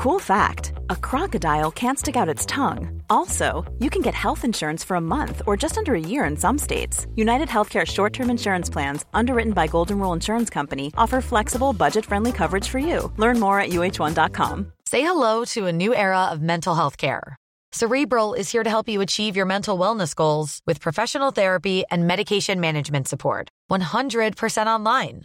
Cool fact a crocodile can't stick out its tongue. Also, you can get health insurance for a month or just under a year in some states. United Healthcare short term insurance plans, underwritten by Golden Rule Insurance Company, offer flexible, budget friendly coverage for you. Learn more at uh1.com. Say hello to a new era of mental health care. Cerebral is here to help you achieve your mental wellness goals with professional therapy and medication management support. 100% online.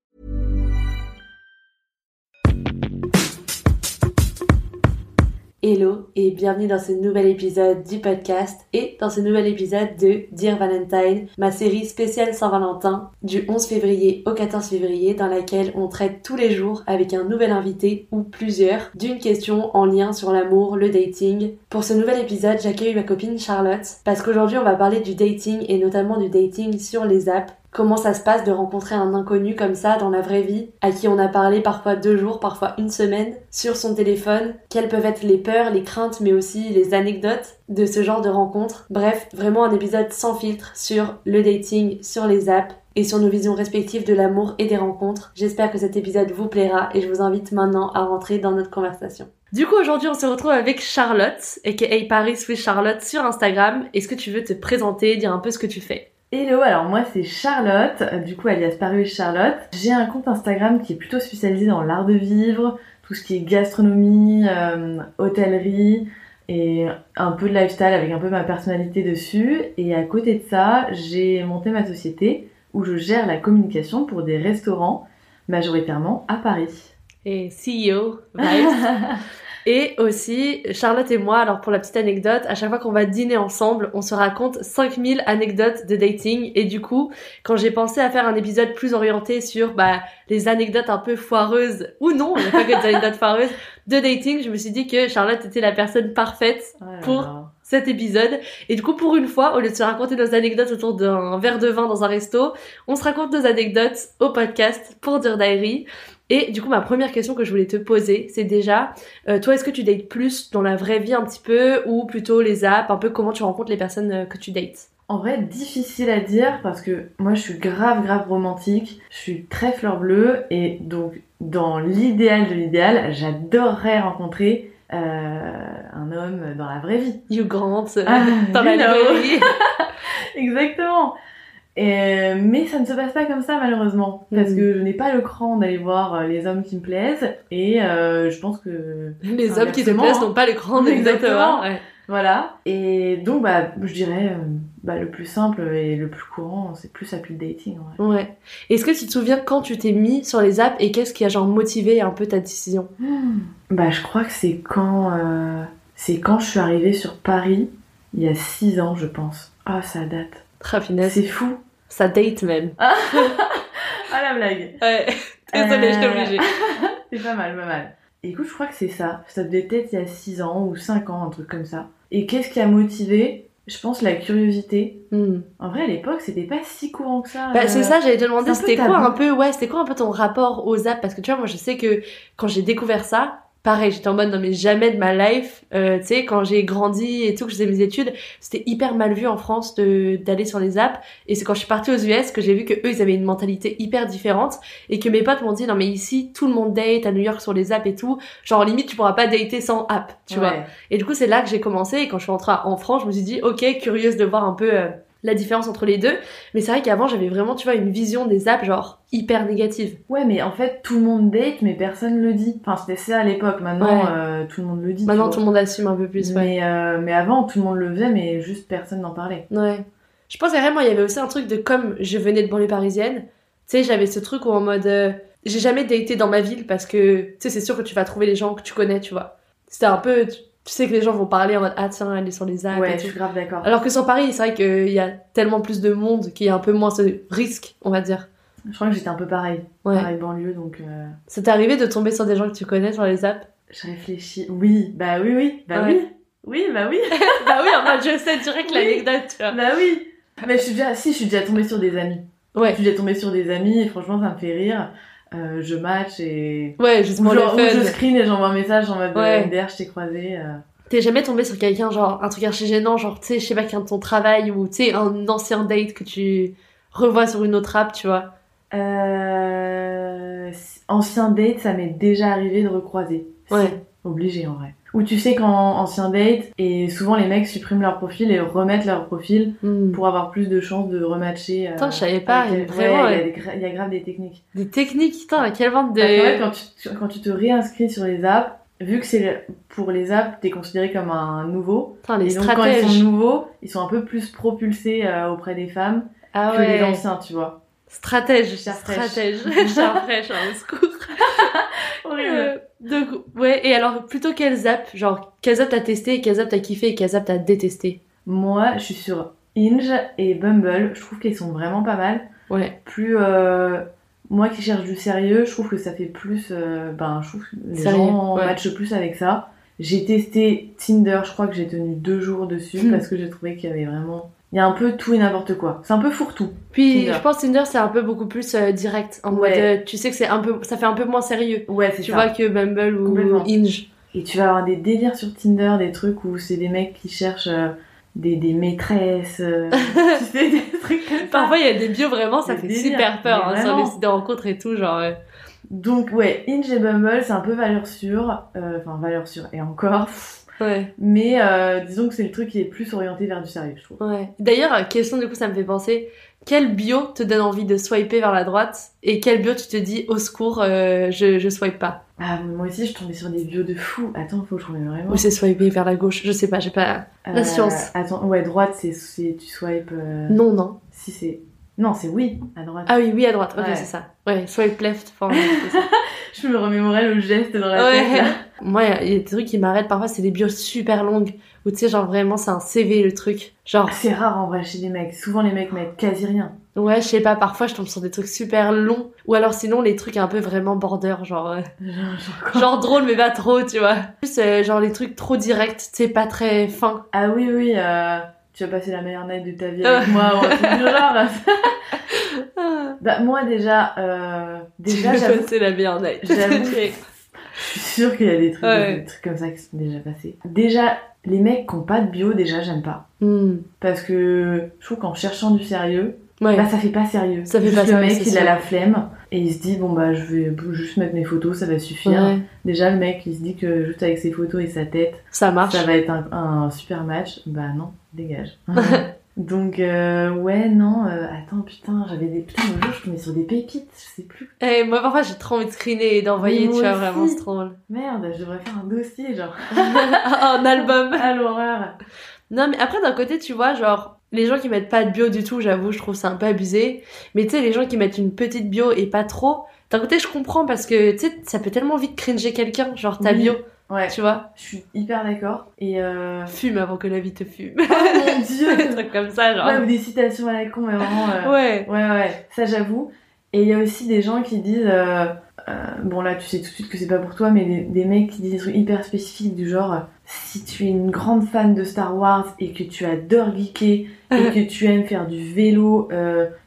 Hello et bienvenue dans ce nouvel épisode du podcast et dans ce nouvel épisode de Dear Valentine, ma série spéciale Saint-Valentin du 11 février au 14 février dans laquelle on traite tous les jours avec un nouvel invité ou plusieurs d'une question en lien sur l'amour, le dating. Pour ce nouvel épisode, j'accueille ma copine Charlotte parce qu'aujourd'hui on va parler du dating et notamment du dating sur les apps comment ça se passe de rencontrer un inconnu comme ça dans la vraie vie, à qui on a parlé parfois deux jours, parfois une semaine, sur son téléphone, quelles peuvent être les peurs, les craintes, mais aussi les anecdotes de ce genre de rencontre? Bref, vraiment un épisode sans filtre sur le dating, sur les apps et sur nos visions respectives de l'amour et des rencontres. J'espère que cet épisode vous plaira et je vous invite maintenant à rentrer dans notre conversation. Du coup, aujourd'hui, on se retrouve avec Charlotte, aka Paris with Charlotte sur Instagram. Est-ce que tu veux te présenter, dire un peu ce que tu fais? Hello, alors moi c'est Charlotte, euh, du coup alias Paris Charlotte. J'ai un compte Instagram qui est plutôt spécialisé dans l'art de vivre, tout ce qui est gastronomie, euh, hôtellerie et un peu de lifestyle avec un peu ma personnalité dessus. Et à côté de ça, j'ai monté ma société où je gère la communication pour des restaurants, majoritairement à Paris. Et CEO, right? Et aussi, Charlotte et moi, alors pour la petite anecdote, à chaque fois qu'on va dîner ensemble, on se raconte 5000 anecdotes de dating. Et du coup, quand j'ai pensé à faire un épisode plus orienté sur bah, les anecdotes un peu foireuses, ou non, il n'y a pas que des anecdotes foireuses, de dating, je me suis dit que Charlotte était la personne parfaite Oh pour cet épisode. Et du coup, pour une fois, au lieu de se raconter nos anecdotes autour d'un verre de vin dans un resto, on se raconte nos anecdotes au podcast pour Dear Diary. Et du coup, ma première question que je voulais te poser, c'est déjà, euh, toi, est-ce que tu dates plus dans la vraie vie un petit peu ou plutôt les apps, un peu comment tu rencontres les personnes euh, que tu dates? En vrai, difficile à dire parce que moi je suis grave grave romantique, je suis très fleur bleue et donc dans l'idéal de l'idéal, j'adorerais rencontrer euh, un homme dans la vraie vie. You Grant, Ah, dans la know. librairie. Exactement. Et, mais ça ne se passe pas comme ça malheureusement parce Mhm. que je n'ai pas le cran d'aller voir euh, les hommes qui me plaisent et euh, je pense que Les hommes qui te plaisent n'ont pas l'écran exactement. Exactement. Ouais. voilà et donc bah je dirais euh, bah, le plus simple et le plus courant c'est plus appli dating vrai. Ouais. Est-ce que tu te souviens quand tu t'es mis sur les apps et qu'est-ce qui a genre motivé un peu ta décision? Bah je crois que c'est quand euh, c'est quand je suis arrivée sur Paris il y a 6 ans je pense. Ah ça date. C'est fou. Ça date même. Ah la blague. Ouais. Désolée, je t'ai Euh, obligée. C'est pas mal, pas mal. Écoute, je crois que c'est ça. Ça devait être il y a 6 ans ou 5 ans, un truc comme ça. Et qu'est-ce qui a motivé Je pense la curiosité. Hmm. En vrai, à l'époque, c'était pas si courant que ça. Bah, euh, c'est ça, demander, c'est un peu c'était quoi un peu, ouais, c'était quoi un peu ton rapport aux apps? Parce que tu vois, moi, je sais que quand j'ai découvert ça, pareil, j'étais en mode, non, mais jamais de ma life, euh, tu sais, quand j'ai grandi et tout, que je faisais mes études, c'était hyper mal vu en France de, d'aller sur les apps. Et c'est quand je suis partie aux US que j'ai vu que eux, ils avaient une mentalité hyper différente et que mes potes m'ont dit, non, mais ici, tout le monde date à New York sur les apps et tout. Genre, limite, tu pourras pas dater sans app, tu vois. Et du coup, c'est là que j'ai commencé. Et quand je suis rentrée en France, je me suis dit, ok, curieuse de voir un peu euh, la différence entre les deux. Mais c'est vrai qu'avant, j'avais vraiment, tu vois, une vision des apps genre hyper négative. Ouais, mais en fait, tout le monde date, mais personne le dit. Enfin, c'était ça à l'époque. Maintenant, Ouais. euh, tout le monde le dit. Maintenant, tout le monde assume un peu plus. Ouais. Mais, euh, mais avant, tout le monde le faisait, mais juste personne n'en parlait. ouais. Je pense vraiment, il y avait aussi un truc de comme je venais de banlieue parisienne. Tu sais, j'avais ce truc où en mode, euh, j'ai jamais daté dans ma ville parce que, tu sais, c'est sûr que tu vas trouver les gens que tu connais, tu vois. C'était un peu, tu tu sais que les gens vont parler en mode ah tiens elle est sur les apps Ouais, je suis grave d'accord. Alors que sur Paris, c'est vrai qu'il y a tellement plus de monde qu'il y a un peu moins ce risque, on va dire. Je crois que j'étais un peu pareil. Ouais. Pareil banlieue, donc euh, Ça t'est arrivé de tomber sur des gens que tu connais sur les apps? je réfléchis. Oui, bah oui, oui, bah Ouais. oui. Oui, bah oui. Bah oui, en mode je sais direct Oui. l'anecdote, tu vois. bah oui. Mais je suis déjà, si, je suis déjà tombée sur des amis. Ouais. Je suis déjà tombée sur des amis et franchement, ça me fait rire. Euh, je match et. Ouais, juste Ou pour genre, le ou je fun. screen et j'envoie un message en mode Ouais. euh, MDR, je t'ai croisé. euh. T'es jamais tombé sur quelqu'un, genre un truc archi gênant, genre tu sais, je sais pas, quelqu'un de ton travail ou tu sais, un ancien date que tu revois sur une autre app, tu vois. Euh, ancien date, ça m'est déjà arrivé de recroiser. Ouais. Obligé en vrai. Ou tu sais qu'en ancien date, et souvent les mecs suppriment leur profil et remettent leur profil Hmm. pour avoir plus de chances de rematcher. euh, Putain, je savais pas, avec il y a les- vraiment, ouais, il y a ouais. des gra- il y, a grave des techniques. Des techniques, putain, quelle vente de. Parce qu'en fait, quand tu, quand tu te réinscris sur les apps, vu que c'est pour les apps, t'es considéré comme un nouveau. Putain, les et donc quand ils stratèges. sont nouveaux, ils sont un peu plus propulsés euh, auprès des femmes Ah que les ouais. anciens, tu vois. Stratège, stratège. Fraîche, hein, au secours. Euh, donc, ouais, et alors, plutôt quelles apps Genre, quelles apps t'as testé, quelles apps t'as kiffé et quelles apps t'as détesté? Moi, je suis sur Hinge et Bumble. Je trouve qu'ils sont vraiment pas mal. Ouais. Plus euh, moi qui cherche du sérieux, je trouve que ça fait plus. euh, ben, je trouve que les Sérieux, gens ouais. matchent plus avec ça. J'ai testé Tinder. Je crois que j'ai tenu deux jours dessus Hmm. parce que j'ai trouvé qu'il y avait vraiment. Il y a un peu tout et n'importe quoi. C'est un peu fourre-tout. Puis, Tinder. je pense Tinder, c'est un peu beaucoup plus euh, direct. En Ouais. mode, euh, tu sais que c'est un peu, ça fait un peu moins sérieux. Ouais, c'est Tu ça. vois que Bumble ou. Hinge. Et tu vas avoir des délires sur Tinder, des trucs où c'est des mecs qui cherchent euh, des, des maîtresses. euh, tu sais, des trucs comme ça. Parfois, il y a des bios vraiment, ça fait délires, super peur hein, sur les sites de rencontres et tout, genre. Donc ouais, Hinge et Bumble, c'est un peu valeur sûre, enfin valeur sûre et encore, Ouais, mais euh, disons que c'est le truc qui est plus orienté vers du sérieux, je trouve. ouais. D'ailleurs, euh, question du coup, ça me fait penser. Quel bio te donne envie de swiper vers la droite et quel bio tu te dis au secours, euh, je, je swipe pas? Ah, moi aussi, je tombée sur des bios de fous. Attends, faut que je revienne vraiment. Ou c'est swiper vers la gauche Je sais pas, j'ai pas. la science. Attends, ouais, droite, c'est c'est- tu swipes. Non, non. Si c'est. Non, c'est oui, à droite. Ah oui, oui, à droite. Ok, Ouais. c'est ça. Ouais, swipe left. enfin. Je me remémorais le geste dans la Ouais. tête. là. Moi, il y a des trucs qui m'arrêtent parfois, c'est des bios super longues. Où tu sais, genre vraiment, c'est un CV le truc. Genre, C'est rare en vrai chez les mecs. Souvent, les mecs mettent quasi rien. ouais, je sais pas, parfois je tombe sur des trucs super longs. Ou alors sinon, les trucs un peu vraiment border, genre. euh, genre drôle, mais pas trop, tu vois. Plus, euh, genre les trucs trop directs, tu sais, pas très fins. Ah oui, oui, euh, tu vas passer la meilleure night de ta vie avec moi ou un truc du genre. Bah, moi, déjà, euh, déjà, tu passer la meilleure night. J'avoue. Je suis sûre qu'il y a des trucs, Ouais. des trucs comme ça qui sont déjà passés. Déjà, les mecs qui ont pas de bio, déjà, j'aime pas. Hmm. Parce que je trouve qu'en cherchant du sérieux, Ouais. bah ça fait pas sérieux. Ça fait Juste pas le sérieux, mec, il a la flemme et il se dit, bon bah je vais juste mettre mes photos, ça va suffire. Ouais, Déjà, le mec, il se dit que juste avec ses photos et sa tête, ça marche. ça va être un, un super match. Bah non, dégage. Donc, euh, ouais, non, euh, attends, putain, j'avais des. Putain, le jour, je tombais sur des pépites, je sais plus. Eh, moi, parfois, j'ai trop envie de screener et d'envoyer, tu vois, vraiment, c'est trop drôle. Merde, je devrais faire un dossier, genre. un album. À l'horreur. Non, mais après, d'un côté, tu vois, genre, les gens qui mettent pas de bio du tout, j'avoue, je trouve ça un peu abusé. Mais tu sais, les gens qui mettent une petite bio et pas trop, d'un côté, je comprends parce que, tu sais, ça peut tellement vite cringer quelqu'un, genre ta Oui. bio, Ouais, tu vois. je suis hyper d'accord. Et euh... Fume avant que la vie te fume. Oh mon dieu Des trucs comme ça, genre. Ouais, ou des citations à la con, mais vraiment... euh, Ouais. Ouais, ouais, ça j'avoue. Et il y a aussi des gens qui disent... euh, bon là, tu sais tout de suite que c'est pas pour toi, mais des, des mecs qui disent des trucs hyper spécifiques du genre... si tu es une grande fan de Star Wars et que tu adores geeker et que tu aimes faire du vélo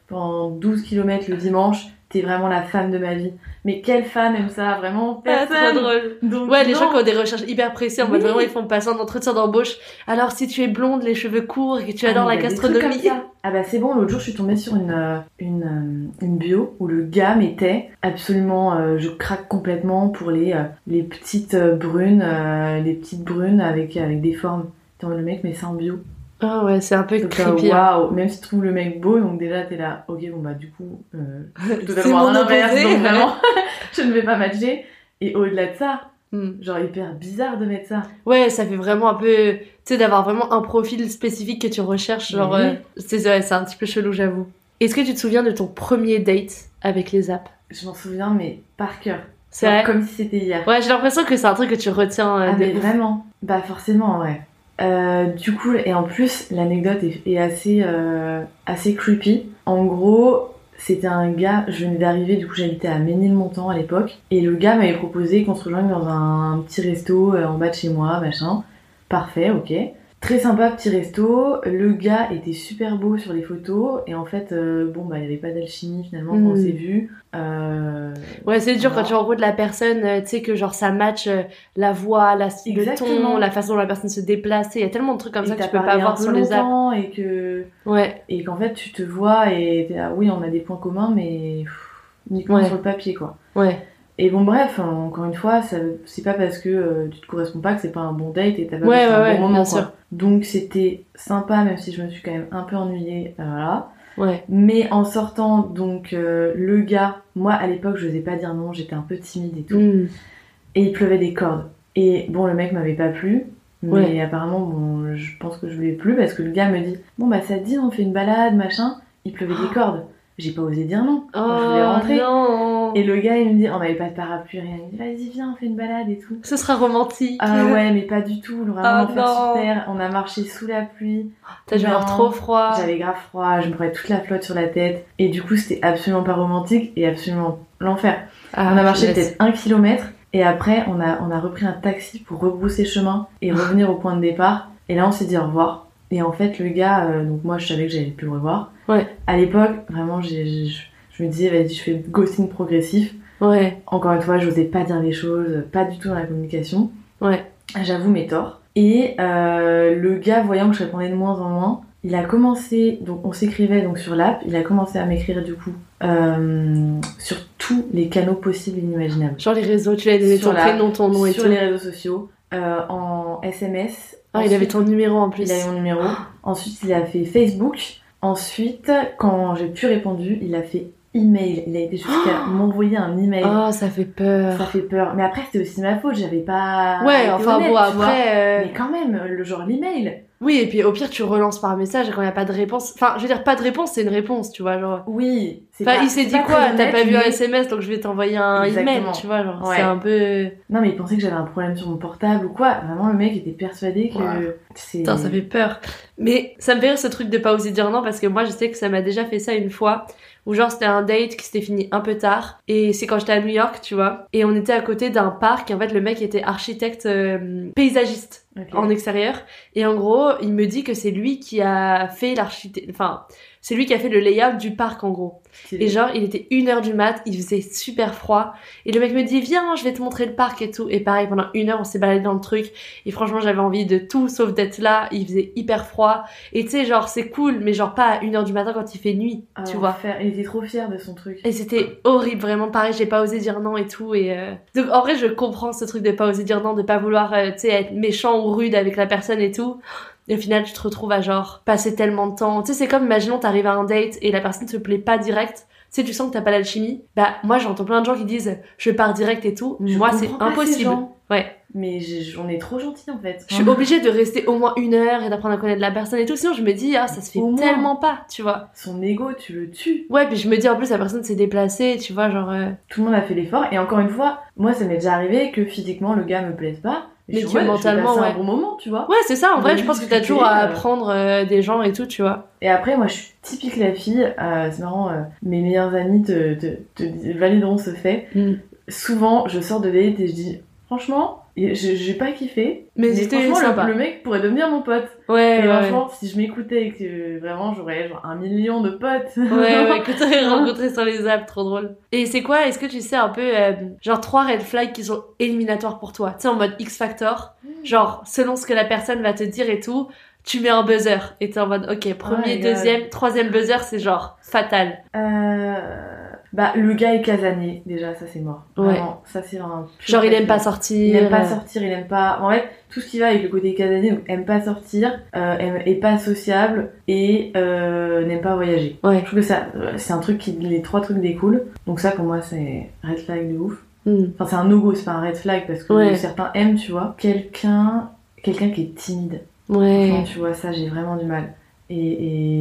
pendant 12 km le dimanche, t'es vraiment la femme de ma vie. Mais quelle femme aime ça Vraiment Ah, personne trop drôle. Donc, Ouais, les gens qui ont des recherches hyper précises, en mode Oui. vraiment ils font passer un entretien d'embauche. Alors si tu es blonde, les cheveux courts et que tu Ah, adores la gastronomie. Ah bah c'est bon, l'autre jour je suis tombée sur une, euh, une, euh, une bio où le gars mettait absolument, euh, je craque complètement pour les, euh, les petites brunes, euh, les petites brunes avec, avec des formes. Attends, le mec met ça en bio. Ah ouais, c'est un peu Donc, creepy. hein. Waouh, même si tu trouves le mec beau, donc déjà t'es là, ok bon bah du coup, euh, totalement l'inverse, donc vraiment je ne vais pas matcher. Et au-delà de ça, Hmm. genre hyper bizarre de mettre ça. Ouais, ça fait vraiment un peu, tu sais, d'avoir vraiment un profil spécifique que tu recherches. Genre, Oui. euh, c'est ouais, un petit peu chelou, j'avoue. Est-ce que tu te souviens de ton premier date avec les apps? Je m'en souviens mais par cœur. C'est vrai? Comme si c'était hier. Ouais, j'ai l'impression que c'est un truc que tu retiens euh, Ah, mais ouf. vraiment Bah forcément, ouais. Euh, du coup, et en plus, l'anecdote est, assez, euh, assez creepy. En gros, c'était un gars, je venais d'arriver, du coup j'habitais à Ménilmontant à l'époque, et le gars m'avait proposé qu'on se rejoigne dans un petit resto euh, en bas de chez moi, machin. Parfait, ok. Très sympa, petit resto. Le gars était super beau sur les photos, et en fait, euh, bon, bah il n'y avait pas d'alchimie finalement quand on Mm. s'est vu. Euh, Ouais, c'est dur quand tu rencontres la personne, euh, tu sais que genre ça match la voix, la, le ton, la façon dont la personne se déplace. Il y a tellement de trucs comme et ça que tu peux pas voir sur les apps. et que Ouais, et qu'en fait tu te vois et là, oui on a des points communs mais pff, uniquement Ouais. sur le papier quoi. ouais. Et bon bref, hein, encore une fois, c'est pas parce que euh, tu te corresponds pas que c'est pas un bon date et t'as pas Ouais, un ouais, bon moment bien quoi. sûr. Donc c'était sympa même si je me suis quand même un peu ennuyée, euh, voilà. Ouais. Mais en sortant donc euh, le gars, moi à l'époque je n'osais pas dire non, j'étais un peu timide et tout. Mm. Et il pleuvait des cordes. Et bon, le mec m'avait pas plu. Mais apparemment, bon, je pense que je lui ai plu parce que le gars me dit Bon, bah, ça te dit, on fait une balade, machin? Il pleuvait des cordes. J'ai pas osé dire non. Oh je voulais rentrer. non. Et le gars, il me dit On n'avait pas de parapluie, rien. Il me dit Vas-y, viens, on fait une balade et tout. Ce sera romantique. Ah ouais, mais pas du tout. Vraiment, Ah terre. On a marché sous la pluie. T'as dû avoir trop froid. J'avais grave froid. Je me prenais toute la flotte sur la tête. Et du coup, c'était absolument pas romantique et absolument l'enfer. Ah, On a marché peut-être un kilomètre et après on a, on a repris un taxi pour rebrousser chemin et revenir au point de départ. Et là on s'est dit au revoir. Et en fait le gars, euh, donc moi je savais que j'allais plus le revoir. Ouais. À l'époque, vraiment j'ai- je, me disais vas-y je fais le ghosting progressif. Ouais, Encore une fois, j'osais pas dire les choses, pas du tout dans la communication. ouais. J'avoue mes torts. Et euh, le gars, voyant que je répondais de moins en moins, il a commencé, donc on s'écrivait donc sur l'app, il a commencé à m'écrire du coup euh, sur tous les canaux possibles et inimaginables. Genre les réseaux, tu lui as donné Sur ton prénom, ton nom et sur tout. les réseaux sociaux, euh, en SMS. Ah, il avait ton numéro en plus. il avait mon numéro. Ensuite, il a fait Facebook. Ensuite, quand j'ai plus répondu, il a fait email. Il a été jusqu'à m'envoyer un email. Oh, ça fait peur. Ça fait peur. Mais après, c'était aussi ma faute. J'avais pas. Ouais, enfin honnête, bon, après. euh, Mais quand même, le genre l'email. Oui, et puis au pire, tu relances par message et quand il n'y a pas de réponse. Enfin, je veux dire, pas de réponse, c'est une réponse, tu vois. Genre. Oui. c'est Enfin, pas- il s'est dit quoi T'as pas vu un SMS, donc je vais t'envoyer un email, tu vois. Genre, Ouais. c'est un peu. Non, mais il pensait que j'avais un problème sur mon portable ou quoi. Vraiment, le mec était persuadé que Ouais. c'est. Putain, ça fait peur. Mais ça me fait rire ce truc de pas oser dire non parce que moi je sais que ça m'a déjà fait ça une fois où genre c'était un date qui s'était fini un peu tard et c'est quand j'étais à New York, tu vois. Et on était à côté d'un parc et en fait le mec était architecte euh, paysagiste en extérieur et en gros il me dit que c'est lui qui a fait l'architecte. Enfin, c'est lui qui a fait le layout du parc en gros. Et genre, il était une heure du mat, il faisait super froid. Et le mec me dit, viens, je vais te montrer le parc et tout. Et pareil, pendant une heure, on s'est baladé dans le truc. Et franchement, j'avais envie de tout sauf d'être là. Il faisait hyper froid. Et tu sais, genre, c'est cool, mais genre pas à une heure du matin quand il fait nuit, Ah, tu vois. l'enfer. Il était trop fier de son truc. Et c'était horrible, vraiment pareil, j'ai pas osé dire non et tout. Et euh, Donc en vrai, je comprends ce truc de pas oser dire non, de pas vouloir, euh, tu sais, être méchant ou rude avec la personne et tout. Et au final, tu te retrouves à genre passer tellement de temps. Tu sais, c'est comme, imaginons, t'arrives à un date et la personne te plaît pas direct. Tu sais, tu sens que t'as pas l'alchimie. Bah, moi, j'entends plein de gens qui disent, je pars direct et tout. Je moi, c'est impossible. Ouais. Mais on est trop gentil en fait. Je suis obligée de rester au moins une heure et d'apprendre à connaître la personne et tout. Sinon, je me dis, ah, ça se fait Au moins. tellement pas, tu vois. Son ego, tu le tues. Ouais, puis je me dis, en plus, la personne s'est déplacée, tu vois, genre. euh, Tout le monde a fait l'effort. Et encore une fois, moi, ça m'est déjà arrivé que physiquement le gars me plaise pas. Mais que mode, mentalement, ouais. un bon moment, tu vois. Ouais, c'est ça, en vrai, je pense que t'as toujours à euh. apprendre euh, des gens et tout, tu vois. Et après, moi, je suis typique la fille. euh, c'est marrant, euh, mes meilleurs amis te, te, te valideront ce fait. Mm. Souvent, je sors de date et je dis, franchement, j'ai pas kiffé. Mais c'était franchement, le- sympa. Le, mec pourrait devenir mon pote. Ouais, et ouais, ouais. franchement, si je m'écoutais et que vraiment j'aurais genre un million de potes. Ouais, ouais, que t'aurais rencontré sur les apps, trop drôle. Et c'est quoi, est-ce que tu sais un peu, euh, genre trois red flags qui sont éliminatoires pour toi? Tu sais, en mode X Factor, genre selon ce que la personne va te dire et tout, tu mets un buzzer. Et t'es en mode, ok, premier, God. deuxième, troisième buzzer, c'est genre fatal. Euh, Bah, le gars est casanier, déjà, ça c'est mort. Ouais. Vraiment, ça c'est un. Genre il aime pas sortir. Il aime pas sortir, il aime pas. En fait, tout ce qui va avec le côté casanier, donc aime pas sortir, euh, aime- est pas sociable et euh, n'aime pas voyager. Ouais. Je trouve que ça, euh, c'est un truc qui, les trois trucs découlent. Donc ça, pour moi, c'est red flag de ouf. hmm. Enfin, c'est un no-go, c'est pas un red flag parce que Ouais. certains aiment, tu vois. Quelqu'un, quelqu'un qui est timide. Ouais. Franchement, tu vois, ça, j'ai vraiment du mal. Et,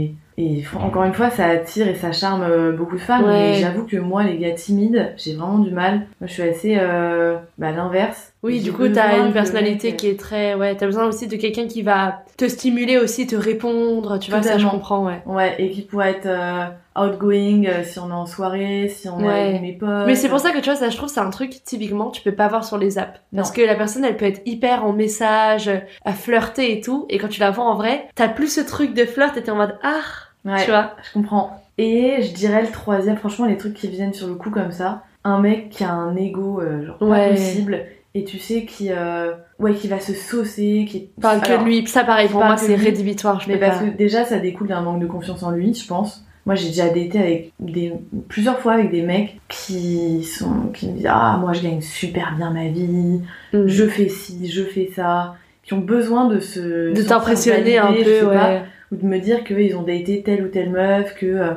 et Et encore une fois, ça attire et ça charme euh, beaucoup de femmes. Ouais. Mais j'avoue que moi, les gars timides, j'ai vraiment du mal. Moi, je suis assez euh, bah, l'inverse. Oui, du coup, t'as une personnalité mec- qui est très. Ouais, t'as besoin aussi de quelqu'un qui va te stimuler aussi, te répondre, tu vois, ça je comprends, ouais. Ouais, et qui pourrait être euh, outgoing euh, si on est en soirée, si on est Ouais. avec mes potes. Mais c'est pour ça que tu vois, ça je trouve c'est un truc typiquement tu peux pas voir sur les apps. Parce Non. que la personne elle peut être hyper en message, à flirter et tout, et quand tu la vois en vrai, t'as plus ce truc de flirt et t'es en mode ah, Ouais, tu vois. je comprends. Et je dirais le troisième, franchement, les trucs qui viennent sur le coup comme ça. Un mec qui a un ego, euh, genre pas Ouais. possible, et tu sais, qui, euh, ouais, qui va se saucer, qui Parle que de lui, ça pareil pour moi que c'est rédhibitoire, je Mais parce pas. que déjà, ça découle d'un manque de confiance en lui, je pense. Moi, j'ai déjà daté avec des, plusieurs fois avec des mecs qui sont, qui me disent, ah, moi, je gagne super bien ma vie, Mm. je fais ci, je fais ça, qui ont besoin de se, de t'impressionner un peu, pas, ou de me dire qu'ils ont daté telle ou telle meuf, que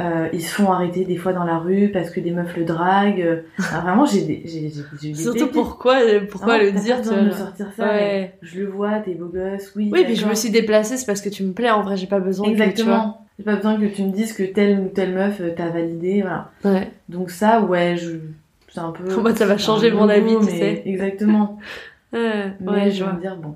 euh, ils se font arrêter des fois dans la rue parce que des meufs le draguent. Ah, vraiment, j'ai des, j'ai, j'ai, Surtout pépites. pourquoi pourquoi le dire, tu me sortir ça. Ouais. Je le vois, t'es beau gosse, oui. Oui, puis je me suis déplacée, c'est parce que tu me plais en vrai, j'ai pas besoin que, tu vois. Exactement. J'ai pas besoin que tu me dises que telle ou telle meuf euh, t'a validé, voilà. Ouais. Donc ça, ouais, je... c'est un peu... Pour moi, ça va changer mon avis, tu mais- sais. Exactement. Ouais, Mais ouais, je vais me dire, bon.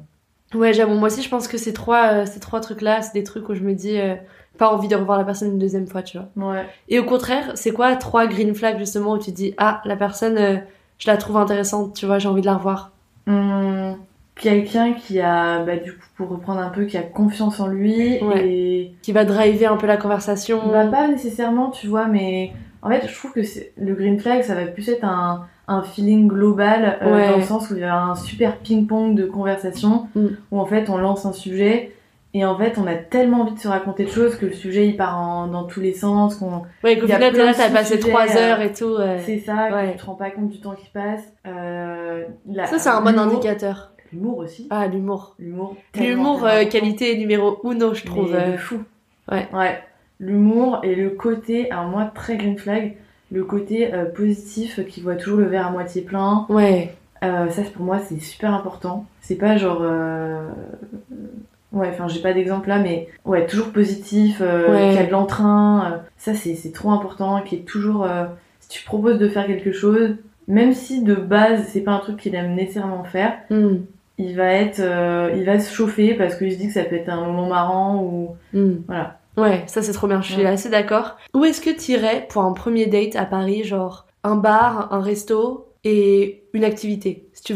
Ouais, j'avoue, moi aussi je pense que ces trois, euh, ces trois trucs-là, c'est des trucs où je me dis euh, pas envie de revoir la personne une deuxième fois, tu vois. Ouais. Et au contraire, c'est quoi trois green flags justement où tu dis ah la personne, euh, je la trouve intéressante, tu vois, j'ai envie de la revoir. Hum, Quelqu'un qui a, bah, du coup, pour reprendre un peu, qui a confiance en lui Ouais. et... Qui va driver un peu la conversation. Bah, pas nécessairement, tu vois, mais... En fait, je trouve que c'est- le green flag, ça va plus être un, un feeling global, euh, Ouais. dans le sens où il y a un super ping-pong de conversation, Mm. où en fait, on lance un sujet, et en fait, on a tellement envie de se raconter de choses que le sujet, il part en- dans tous les sens, qu'on Ouais, qu'au final là, t'as passé trois euh, heures et tout. c'est ça, Ouais. tu te rends pas compte du temps qui passe. Euh, la- Ça c'est un bon indicateur. L'humour aussi. Ah l'humour. L'humour. L'humour euh, qualité numéro uno, je Mais trouve. de euh. fou. Ouais. Ouais. L'humour et le côté, alors moi, très green flag, le côté euh, positif qui voit toujours le verre à moitié plein. Ouais. Euh, ça, pour moi, c'est super important. C'est pas genre. euh, Ouais, enfin, j'ai pas d'exemple là, mais ouais, toujours positif, euh, Ouais. qui a de l'entrain. ça, c'est c'est trop important, qui est toujours. Si tu proposes de faire quelque chose, même si de base, c'est pas un truc qu'il aime nécessairement faire, Hmm. il va être. il va se chauffer parce qu'il se dit que ça peut être un moment marrant ou. Hmm. Voilà. Ouais, ça c'est trop bien, je suis Ouais. assez d'accord. Où est-ce que t'irais pour un premier date à Paris, genre un bar, un resto et une activité? Si tu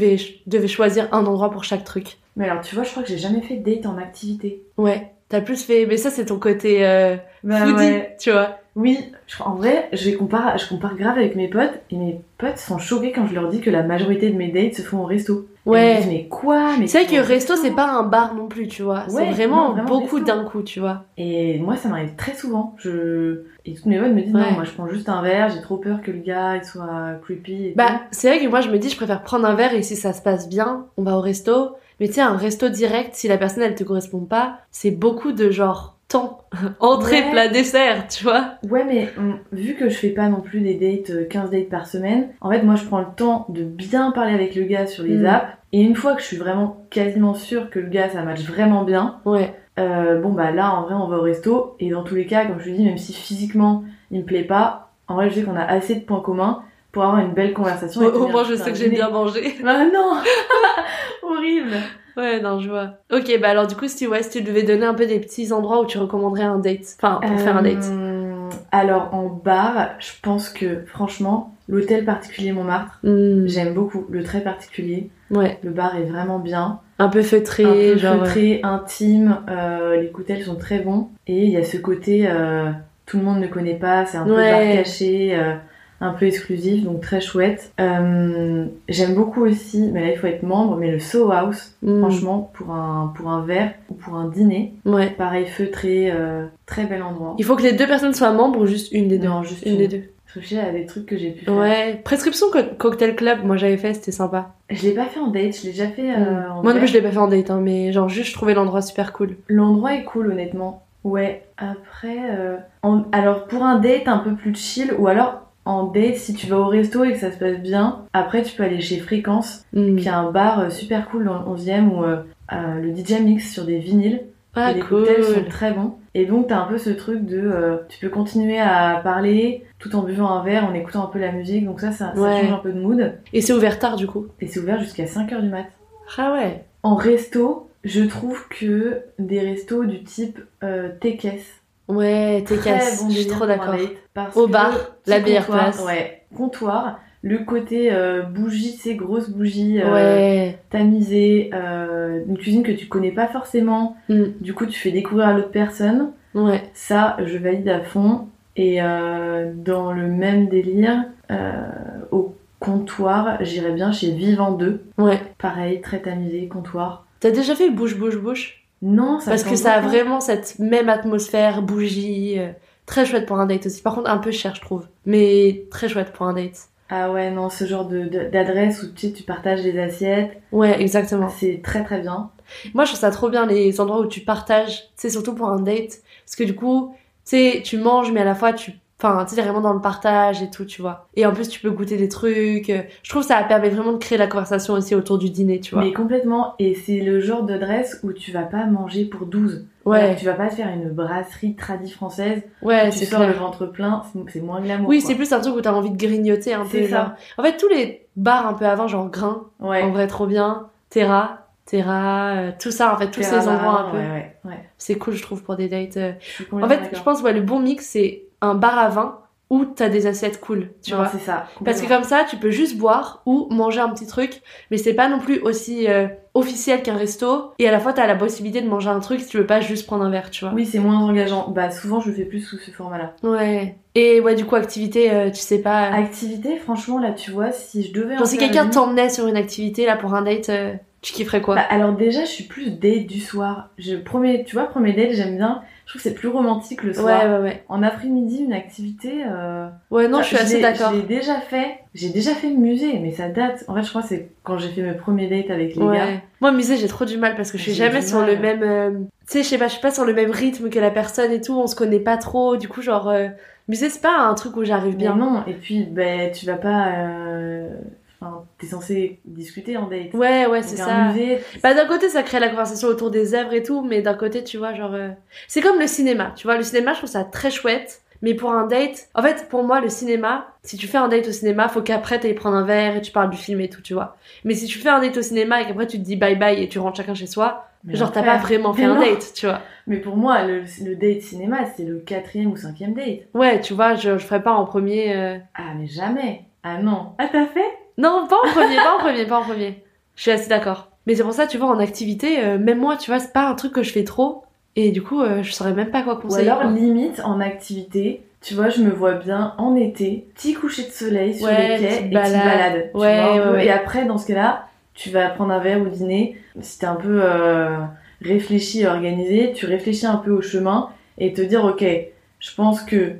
devais, choisir un endroit pour chaque truc. Mais alors, tu vois, je crois que j'ai jamais fait de date en activité. Ouais, t'as plus fait... Mais ça c'est ton côté euh, Bah foodie, ouais. tu vois. Oui, en vrai, je compare, je compare grave avec mes potes et mes potes sont choqués quand je leur dis que la majorité de mes dates se font au resto. Me Ouais. mais quoi mais C'est vrai que resto c'est pas un bar non plus, tu vois. c'est vraiment, non, vraiment beaucoup d'un coup, tu vois. Et moi, ça m'arrive très souvent. Je... Et toutes mes potes me disent, Ouais. non, moi je prends juste un verre, j'ai trop peur que le gars il soit creepy et Bah, c'est vrai que moi je me dis, je préfère prendre un verre et si ça se passe bien, on va au resto. Mais tu sais, un resto direct, si la personne elle te correspond pas, c'est beaucoup de genre temps. Entrée, Ouais. plat, dessert, tu vois. Ouais, mais hum, vu que je fais pas non plus des dates, euh, 15 dates par semaine, en fait, moi je prends le temps de bien parler avec le gars sur les Mm. apps. Et une fois que je suis vraiment quasiment sûre que le gars ça match vraiment bien, Ouais. Euh, bon bah là en vrai on va au resto et dans tous les cas comme je te dis même si physiquement il me plaît pas en vrai je sais qu'on a assez de points communs pour avoir une belle conversation Au, au moins, je sais que j'aime dîner. bien manger. ah non horrible Ouais, non, je vois. Ok, bah alors du coup, si, ouais, si tu devais donner un peu des petits endroits où tu recommanderais un date. Enfin, pour faire un date. Euh, alors en bar je pense que franchement l'hôtel particulier Montmartre Hmm, j'aime beaucoup le très particulier Ouais, le bar est vraiment bien un peu feutré, un peu genre. feutré, intime, euh, les cocktails sont très bons. Et il y a ce côté, euh, tout le monde ne connaît pas, c'est un peu Ouais. bar caché, euh, un peu exclusif, donc très chouette. Euh, J'aime beaucoup aussi, mais là il faut être membre, mais le Soho House, hmm, franchement, pour un, pour un verre ou pour un dîner, Ouais. pareil feutré, euh, très bel endroit. Il faut que les deux personnes soient membres ou juste une des deux Non, juste une une. des deux. Je réfléchis à des trucs que j'ai pu faire. Ouais. Prescription co- cocktail club, moi j'avais fait, c'était sympa. Je l'ai pas fait en date, je l'ai déjà fait euh, Hmm. en Moi non plus, je l'ai pas fait en date, hein, mais genre juste, je trouvais l'endroit super cool. L'endroit est cool, honnêtement. Ouais, après. euh, en- Alors, pour un date un peu plus chill, ou alors en date, si tu vas au resto et que ça se passe bien, après tu peux aller chez Fréquence, Hmm. qui est un bar euh, super cool dans le 11 e où euh, euh, le DJ mix sur des vinyles. Ah, et les cool. cocktails sont très bons. Et donc, t'as un peu ce truc de. euh, tu peux continuer à parler tout en buvant un verre, en écoutant un peu la musique. Donc, ça, ça, change un peu de mood. Et c'est ouvert tard, du coup. Et c'est ouvert jusqu'à 5h du mat. Ah ouais. En resto, je trouve que des restos du type euh, Tekes. Ouais, t'es casse. bon je suis trop d'accord. Au bar, la meilleure comptoir, place. Ouais, comptoir. Le côté euh, bougie, c'est grosses bougies euh, Ouais. tamisées, euh, une cuisine que tu connais pas forcément. Mm. Du coup, tu fais découvrir à l'autre personne. Ouais. Ça, je valide à fond. Et euh, dans le même délire, euh, au comptoir, j'irais bien chez Vivant 2. Ouais. Pareil, très tamisé, comptoir. T'as déjà fait bouche, bouche, bouche? Non, ça Parce que ça a pas. vraiment cette même atmosphère, bougie. euh, Très chouette pour un date aussi. Par contre, un peu cher, je trouve. Mais très chouette pour un date. Ah ouais, non, ce genre de- de- d'adresse où tu tu partages les assiettes, Ouais, exactement. c'est très très bien. Moi, je trouve ça trop bien les endroits où tu partages. C'est surtout pour un date. Parce que du coup, tu sais, tu manges, mais à la fois, tu. Enfin, tu sais, vraiment dans le partage et tout, tu vois. Et en plus, tu peux goûter des trucs. euh, Je trouve que ça permet vraiment de créer la conversation aussi autour du dîner, tu vois. Mais complètement, et c'est le genre d'adresse où tu vas pas manger pour 12. Ouais, Tu vas pas te faire une brasserie tradie française, ouais, c'est sors clair. le ventre plein, c'est- c'est moins glamour. Oui, c'est plus un truc où t'as envie de grignoter un peu. C'est ça. En fait, tous les bars un peu avant, genre Grain, Ouais. en vrai, trop bien. Terra, Terra, euh, tout ça, en fait, tous ces endroits un peu. Ouais, ouais, ouais. C'est cool, je trouve, pour des dates. euh. En fait, je pense, ouais, le bon mix, c'est un bar à vin où t'as des assiettes cool, tu Non, vois. c'est ça. Parce que comme ça, tu peux juste boire ou manger un petit truc, mais c'est pas non plus aussi euh, officiel qu'un resto. Et à la fois, t'as la possibilité de manger un truc si tu veux pas juste prendre un verre, tu vois. Oui, c'est moins engageant. Bah, souvent, je le fais plus sous ce format-là. Ouais. Et ouais, du coup, activité, euh, tu sais pas. Activité, franchement, là, tu vois, si je devais. en Genre, si quelqu'un une- t'emmenait sur une activité, là, pour un date, euh, tu kifferais quoi? Bah, alors déjà, je suis plus date du soir. Je, premier, tu vois, premier date, j'aime bien. Je trouve que c'est plus romantique le Ouais, soir. ouais, ouais. En après-midi, une activité. euh, Ouais, non, je suis assez d'accord. Je l'ai déjà fait. J'ai déjà fait le musée, mais ça date. En fait, je crois que c'est quand j'ai fait mes premiers dates avec les gars. Ouais. Moi, musée, j'ai trop du mal parce que je suis J'ai jamais sur mal. le même. euh, Tu sais, je sais pas, je suis pas sur le même rythme que la personne et tout. On se connaît pas trop. Du coup, genre, euh, musée, c'est pas un truc où j'arrive Bien non. Et puis, ben, tu vas pas. Enfin, t'es censé discuter en date. Ouais, ouais, c'est ça. musée, Bah d'un côté ça crée la conversation autour des œuvres et tout, mais d'un côté tu vois genre euh, c'est comme le cinéma, tu vois le cinéma je trouve ça très chouette, mais pour un date, en fait pour moi le cinéma, si tu fais un date au cinéma, faut qu'après t'ailles prendre un verre et tu parles du film et tout, tu vois. Mais si tu fais un date au cinéma et qu'après tu te dis bye bye et tu rentres chacun chez soi, mais genre t'as pas vraiment fait mais un non. date, tu vois. Mais pour moi, le, le date cinéma, c'est le quatrième ou cinquième date. Ouais, tu vois, je, je ferais pas en premier. euh, Ah, mais jamais. Ah non. Ah, t'as fait? Non, pas en premier, pas en premier, pas en premier. Je suis assez d'accord. Mais c'est pour ça, tu vois, en activité, euh, même moi, tu vois, c'est pas un truc que je fais trop. Et du coup, euh, je saurais même pas quoi Ou conseiller. alors, quoi. limite, en activité, tu vois, je me vois bien en été, petit coucher de soleil sur Ouais, les quais et balade. petite balade. tu Ouais, vois, ouais. Et après, dans ce cas-là, tu vas prendre un verre ou dîner. Si t'es un peu euh, réfléchi et organisé, tu réfléchis un peu au chemin et te dire, ok, je pense que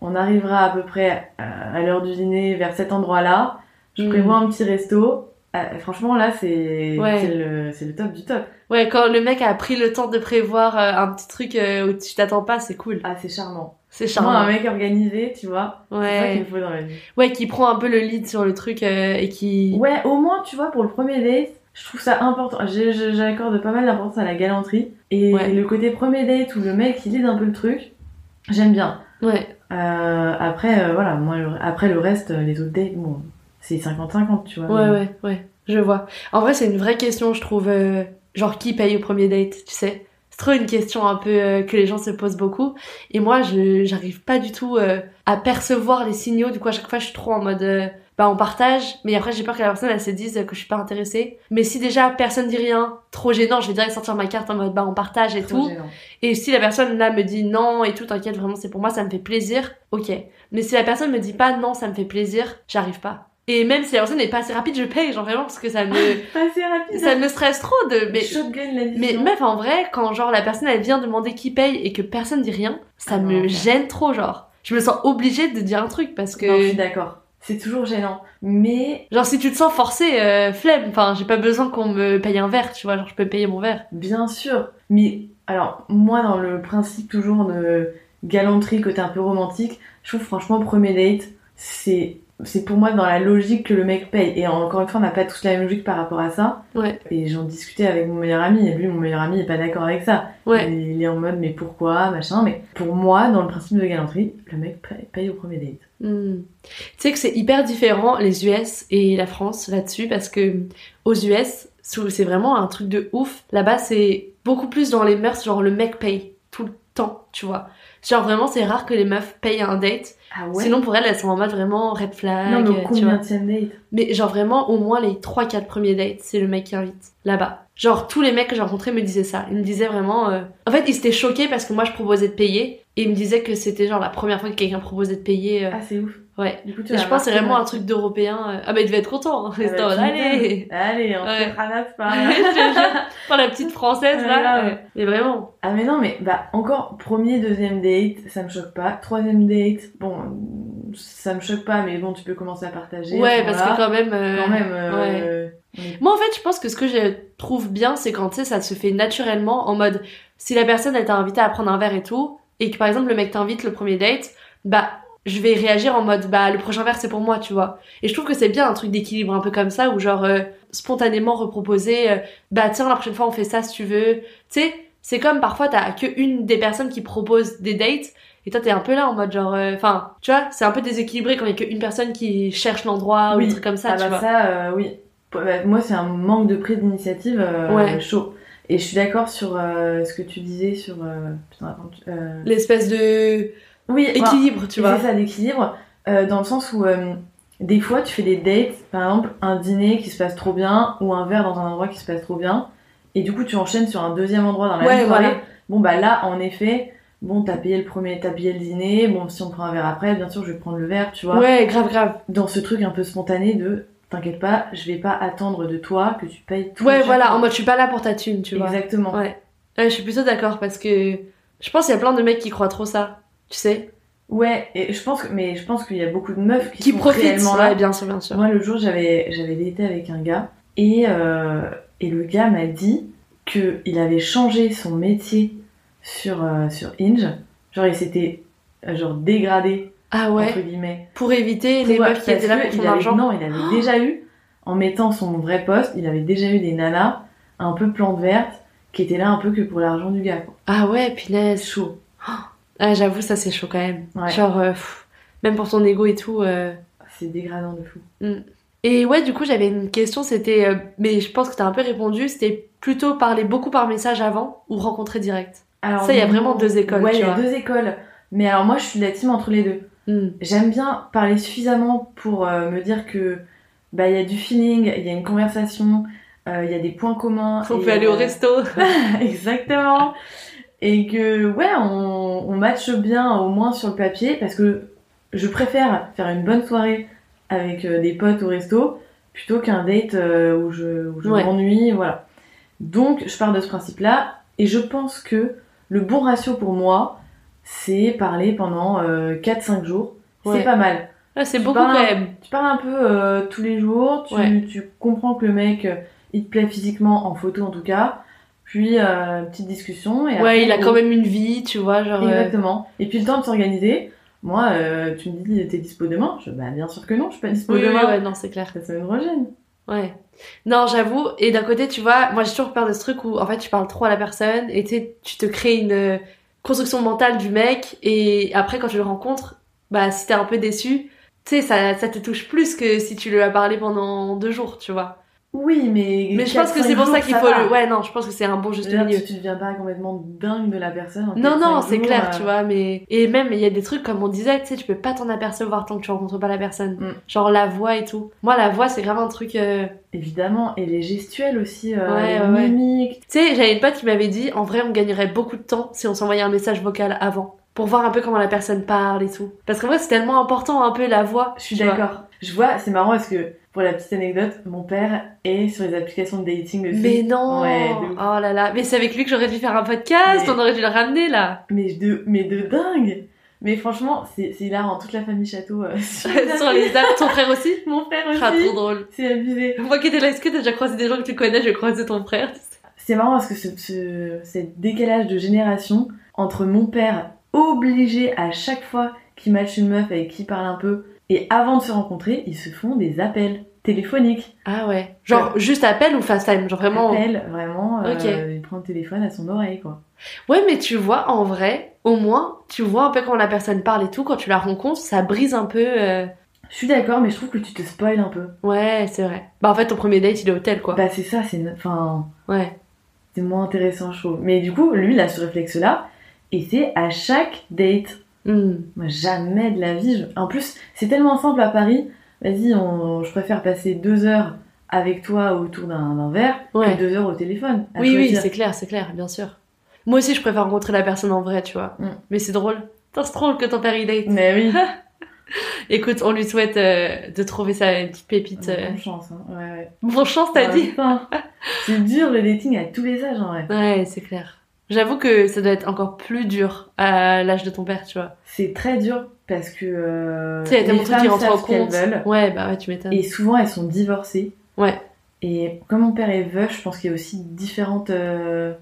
on arrivera à peu près à l'heure du dîner vers cet endroit-là. Je Mm. prévois un petit resto. Ah, franchement, là, c'est Ouais. le, le top du top. Ouais, quand le mec a pris le temps de prévoir euh, un petit truc euh, où tu t'attends pas, c'est cool. Ah, c'est charmant. C'est Moi, un charmant. mec organisé, tu vois, c'est ça qu'il Ouais. faut dans la vie. Ouais, qui prend un peu le lead sur le truc euh, et qui. Ouais, au moins, tu vois, pour le premier date, je trouve ça important. J'accorde pas mal d'importance à la galanterie. Et Ouais. le côté premier date où le mec il lead un peu le truc, j'aime bien. Ouais. Euh, après, euh, voilà, moi, le- après le reste, les autres dates, bon, c'est 50-50, tu vois. Ouais, ouais, ouais. Je vois. En vrai, c'est une vraie question, je trouve. euh, genre, qui paye au premier date, tu sais C'est trop une question un peu euh, que les gens se posent beaucoup. Et moi, je j'arrive pas du tout euh, à percevoir les signaux. Du coup, à chaque fois, je suis trop en mode. bah, on partage, mais après, j'ai peur que la personne, elle se dise que je suis pas intéressée. Mais si déjà personne dit rien, trop gênant, je vais direct sortir ma carte en mode, bah, on partage et Trop tout. gênant. Et si la personne là me dit non et tout, t'inquiète, vraiment c'est pour moi, ça me fait plaisir, ok. Mais si la personne me dit pas non, ça me fait plaisir, j'arrive pas. Et même si la personne n'est pas assez rapide, je paye, genre vraiment, parce que ça me, Pas assez rapide. ça me stresse trop de. Mais, Shotgun la mais meuf, en vrai, quand genre la personne elle vient demander qui paye et que personne dit rien, ça Ah me gêne trop, genre. Je me sens obligée de dire un truc parce que. Non, je suis d'accord. C'est toujours gênant. Mais Genre si tu te sens forcé, euh, flemme, enfin j'ai pas besoin qu'on me paye un verre, tu vois, genre je peux payer mon verre. Bien sûr. Mais alors, moi, dans le principe toujours de galanterie, côté un peu romantique, je trouve franchement, premier date, c'est c'est pour moi dans la logique que le mec paye. Et encore une fois, on n'a pas tous la même logique par rapport à ça. Ouais. Et j'en discutais avec mon meilleur ami, et lui, mon meilleur ami, est pas d'accord avec ça. Ouais. Il, il est en mode, mais pourquoi, machin. Mais pour moi, dans le principe de galanterie, le mec paye, au premier date. Hmm. Tu sais que c'est hyper différent les US et la France là-dessus parce que aux US, c'est vraiment un truc de ouf. Là-bas, c'est beaucoup plus dans les mœurs, genre le mec paye tout le temps, tu vois. Genre vraiment, c'est rare que les meufs payent un date. Ah Sinon, pour elles, elles sont en mode vraiment red flag. non, mais euh, au tu vois. combien de date? Mais genre vraiment, au moins les 3-4 premiers dates, c'est le mec qui invite. Là-bas. Genre tous les mecs que j'ai rencontrés me disaient ça. Ils me disaient vraiment... euh, En fait, ils étaient choqués parce que moi, je proposais de payer. Et ils me disaient que c'était genre la première fois que quelqu'un proposait de payer. euh, Ah, c'est ouf. Ouais. Du coup, tu Et je pense que c'est vraiment un truc d'européen. euh. Ah bah il devait être content. hein. Ah bah, allez m'étonnes. Allez, on Ouais. se ramasse. Pour la petite française là. ouais. Mais vraiment. Ah mais non mais bah encore premier deuxième date ça me choque pas troisième date bon ça me choque pas mais bon tu peux commencer à partager Ouais, ce parce que quand même. euh, quand même euh, Moi en fait, je pense que ce que je trouve bien, c'est quand tu sais, ça se fait naturellement en mode si la personne elle t'a invité à prendre un verre et tout, et que par exemple le mec t'invite le premier date, bah je vais réagir en mode bah le prochain verre c'est pour moi, tu vois. Et je trouve que c'est bien un truc d'équilibre un peu comme ça où genre euh, spontanément reproposer euh, bah tiens la prochaine fois on fait ça si tu veux. Tu sais, c'est comme parfois t'as que une des personnes qui propose des dates et toi t'es un peu là en mode genre euh, enfin tu vois c'est un peu déséquilibré quand il y a qu'une personne qui cherche l'endroit ou Oui. des trucs comme ça ah tu bah vois. ça oui moi c'est un manque de prise d'initiative Ouais. chaud et je suis d'accord sur ce que tu disais sur L'espèce de oui enfin, équilibre tu vois. c'est ça d'équilibre euh, dans le sens où euh, des fois tu fais des dates par exemple un dîner qui se passe trop bien ou un verre dans un endroit qui se passe trop bien et du coup tu enchaînes sur un deuxième endroit dans la Ouais, même soirée voilà. bon bah là en effet bon t'as payé le premier t'as payé le dîner bon si on prend un verre après bien sûr je vais prendre le verre tu vois Ouais, grave, grave. dans ce truc un peu spontané de t'inquiète pas je vais pas attendre de toi que tu payes tout Ouais, voilà, en mode je suis pas là pour ta thune, tu vois. exactement Ouais. Ouais, je suis plutôt d'accord parce que je pense qu'il y a plein de mecs qui croient trop ça, tu sais. ouais et je pense que mais je pense qu'il y a beaucoup de meufs qui, Qui sont profitent, réellement là ouais, bien sûr, bien sûr. Moi, le jour, j'avais j'avais daté avec un gars et, euh, et le gars m'a dit qu'il avait changé son métier sur, euh, sur Inge. Genre, il s'était euh, genre dégradé, Ah entre ouais, guillemets. pour éviter les Pour- meufs qui étaient là que pour il son argent. Non, il avait déjà eu, en mettant son vrai poste, il avait déjà eu des nanas un peu plantes vertes qui étaient là un peu que pour l'argent du gars. Quoi. Ah ouais, punaise. Chaud. Ah, j'avoue, ça c'est chaud quand même. Ouais. Genre, euh, pff, même pour ton ego et tout. euh. C'est dégradant de fou. Et ouais, du coup, j'avais une question, c'était. euh, mais je pense que t'as un peu répondu, c'était plutôt parler beaucoup par message avant ou rencontrer direct? Alors, Ça, il y a vraiment deux écoles, Ouais, il y a deux écoles. Mais alors, moi, je suis la team entre les deux. Hmm. J'aime bien parler suffisamment pour me dire que bah il y a du feeling, il y a une conversation, il y a des points communs. On peut aller au resto. Exactement. Et que ouais, on, on matche bien au moins sur le papier parce que je préfère faire une bonne soirée avec euh, des potes au resto plutôt qu'un date euh, où je, où je Ouais. m'ennuie, voilà. Donc je pars de ce principe-là et je pense que le bon ratio pour moi, c'est parler pendant euh, 4-5 jours. Ouais. C'est pas mal. Ah, c'est beaucoup quand même. Tu parles un peu euh, tous les jours, tu, Ouais. tu comprends que le mec, euh, il te plaît physiquement, en photo en tout cas. Puis, euh, petite discussion. Et après, Ouais, il a on- quand même une vie, tu vois, genre. euh, Exactement. Et puis le temps de s'organiser. Moi, euh, tu me dis, t'es dispo demain? Je bah bien sûr que non, je suis pas dispo Oui, oui, demain. ouais, non, c'est clair. La semaine prochaine. Ouais. Non, j'avoue. Et d'un côté, tu vois, moi j'ai toujours peur de ce truc où en fait tu parles trop à la personne et tu sais, tu te crées une construction mentale du mec et après quand tu le rencontres, bah si t'es un peu déçu, tu sais, ça, ça te touche plus que si tu lui as parlé pendant deux jours, tu vois. Oui, mais. Mais je pense que c'est pour ça qu'il faut le. Ouais, non, je pense que c'est un bon juste Là, milieu. tu, deviens pas complètement dingue de la personne. en Non, 4-5 non, c'est clair, euh, tu vois, mais. Et même, il y a des trucs, comme on disait, tu sais, tu peux pas t'en apercevoir tant que tu rencontres pas la personne. Mm. Genre la voix et tout. Moi, la voix, c'est grave un truc. euh, Évidemment, et les gestuels aussi, euh, Ouais, les ouais, mimiques. Tu sais, j'avais une pote qui m'avait dit, en vrai, on gagnerait beaucoup de temps si on s'envoyait un message vocal avant. Pour voir un peu comment la personne parle et tout. Parce qu'en vrai, c'est tellement important, un peu, la voix. Je suis d'accord. Je vois, c'est marrant parce que, pour la petite anecdote, mon père est sur les applications de dating aussi. Mais non Ouais, de. Oh là là Mais c'est avec lui que j'aurais dû faire un podcast, Mais- on aurait dû le ramener, là Mais de, mais de dingue Mais franchement, c'est hilarant, toute la famille Château. euh, sur, Sur les apps, ton frère aussi Mon frère aussi Ah, trop drôle. C'est abusé. Moi qui étais là, est-ce que t'as déjà croisé des gens que tu connais? Je croiser ton frère. C'est marrant parce que ce, ce, décalage de génération entre mon père obligé à chaque fois qu'il match une meuf avec qui il parle un peu Et avant de se rencontrer, ils se font des appels téléphoniques. Ah ouais. Genre juste appel ou FaceTime Genre vraiment. Appel, vraiment, euh, Ok. il prend le téléphone à son oreille, quoi. Ouais, mais tu vois, en vrai, au moins, tu vois un peu quand la personne parle et tout, quand tu la rencontres, ça brise un peu. euh, Je suis d'accord, mais je trouve que tu te spoil un peu. Ouais, c'est vrai. Bah en fait, ton premier date, il est hôtel, quoi. Bah c'est ça, c'est... Enfin, Ouais. c'est moins intéressant, je trouve. Mais du coup, lui, il a ce réflexe-là, et c'est à chaque date. Moi, jamais de la vie. je- En plus, c'est tellement simple à Paris. Vas-y, on... je préfère passer deux heures avec toi autour d'un verre Ouais. que deux heures au téléphone. Oui, oui, c'est clair, c'est clair, bien sûr. Moi aussi, je préfère rencontrer la personne en vrai, tu vois. Mm. Mais c'est drôle. C'est drôle que ton père il date. Mais oui. Écoute, on lui souhaite euh, de trouver sa petite pépite. euh. Bonne chance, hein. Ouais, ouais. Bon chance, t'as Ah, dit. C'est dur le dating à tous les âges, en vrai. Ouais, c'est clair. J'avoue que ça doit être encore plus dur à l'âge de ton père, tu vois. C'est très dur parce que euh, Tu sais, il y a tellement les de trucs femmes qui rentrent en savent qu'elles compte. veulent. Ouais, bah ouais, tu m'étonnes. Et souvent, elles sont divorcées. Ouais. Et comme mon père est veuf, je pense qu'il y a aussi différentes, euh,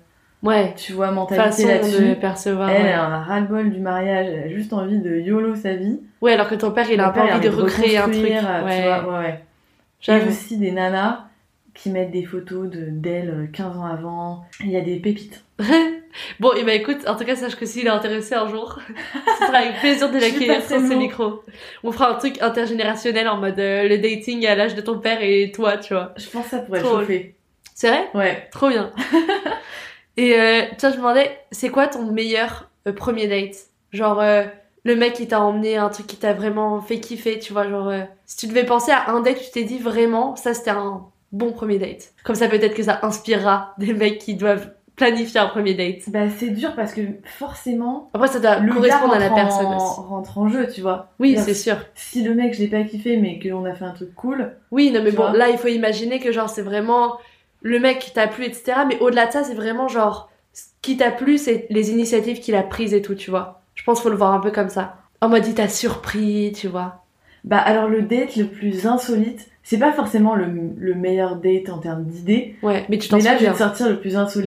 Ouais, tu vois, mentalités façon de là-dessus. percevoir. Elle, ouais. en a ras-le-bol du mariage, elle a juste envie de YOLO sa vie. Ouais, alors que ton père, il a un Mon peu père, envie de recréer un truc. euh, Ouais, Tu vois, ouais, ouais. J'avoue. aussi des nanas qui mettent des photos de d'elles euh, 15 ans avant. Il y a des pépites. bon, et bah écoute, en tout cas, sache que s'il est intéressé un jour, ce sera avec plaisir de l'accueillir sur ce micro. On fera un truc intergénérationnel en mode euh, le dating à l'âge de ton père et toi, tu vois. Je pense que ça pourrait Trop. chauffer. C'est vrai? Ouais. Trop bien. et euh, tiens, je me demandais, c'est quoi ton meilleur euh, premier date? Genre, euh, le mec qui t'a emmené un truc qui t'a vraiment fait kiffer, tu vois, genre, si tu devais penser à un date, tu t'es dit vraiment, ça c'était un bon premier date. Comme ça, peut-être que ça inspirera des mecs qui doivent planifier un premier date. Bah, c'est dur parce que forcément, Après, ça doit le correspondre à la personne en, aussi. rentre en jeu, tu vois. Oui, c'est sûr. Si le mec, je l'ai pas kiffé, mais qu'on a fait un truc cool, Oui, non, mais bon, là, il faut imaginer que, genre, c'est vraiment le mec qui t'a plu, etc. Mais au-delà de ça, c'est vraiment, genre, ce qui t'a plu, c'est les initiatives qu'il a prises et tout, tu vois. Je pense qu'il faut le voir un peu comme ça. En mode, il t'a surpris, tu vois. Bah alors le date le plus insolite, c'est pas forcément le, le meilleur date en termes d'idées, Ouais, mais tu t'en mais là je vais souviens. te sortir le plus insolite.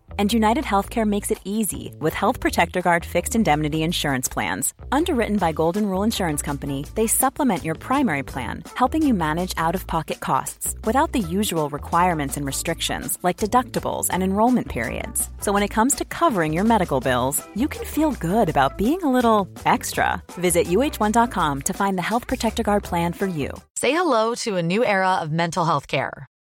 And United Healthcare makes it easy with Health Protector Guard fixed indemnity insurance plans. Underwritten by Golden Rule Insurance Company, they supplement your primary plan, helping you manage out of pocket costs without the usual requirements and restrictions like deductibles and enrollment periods. So when it comes to covering your medical bills, you can feel good about being a little extra. Visit uh1.com to find the Health Protector Guard plan for you. Say hello to a new era of mental health care.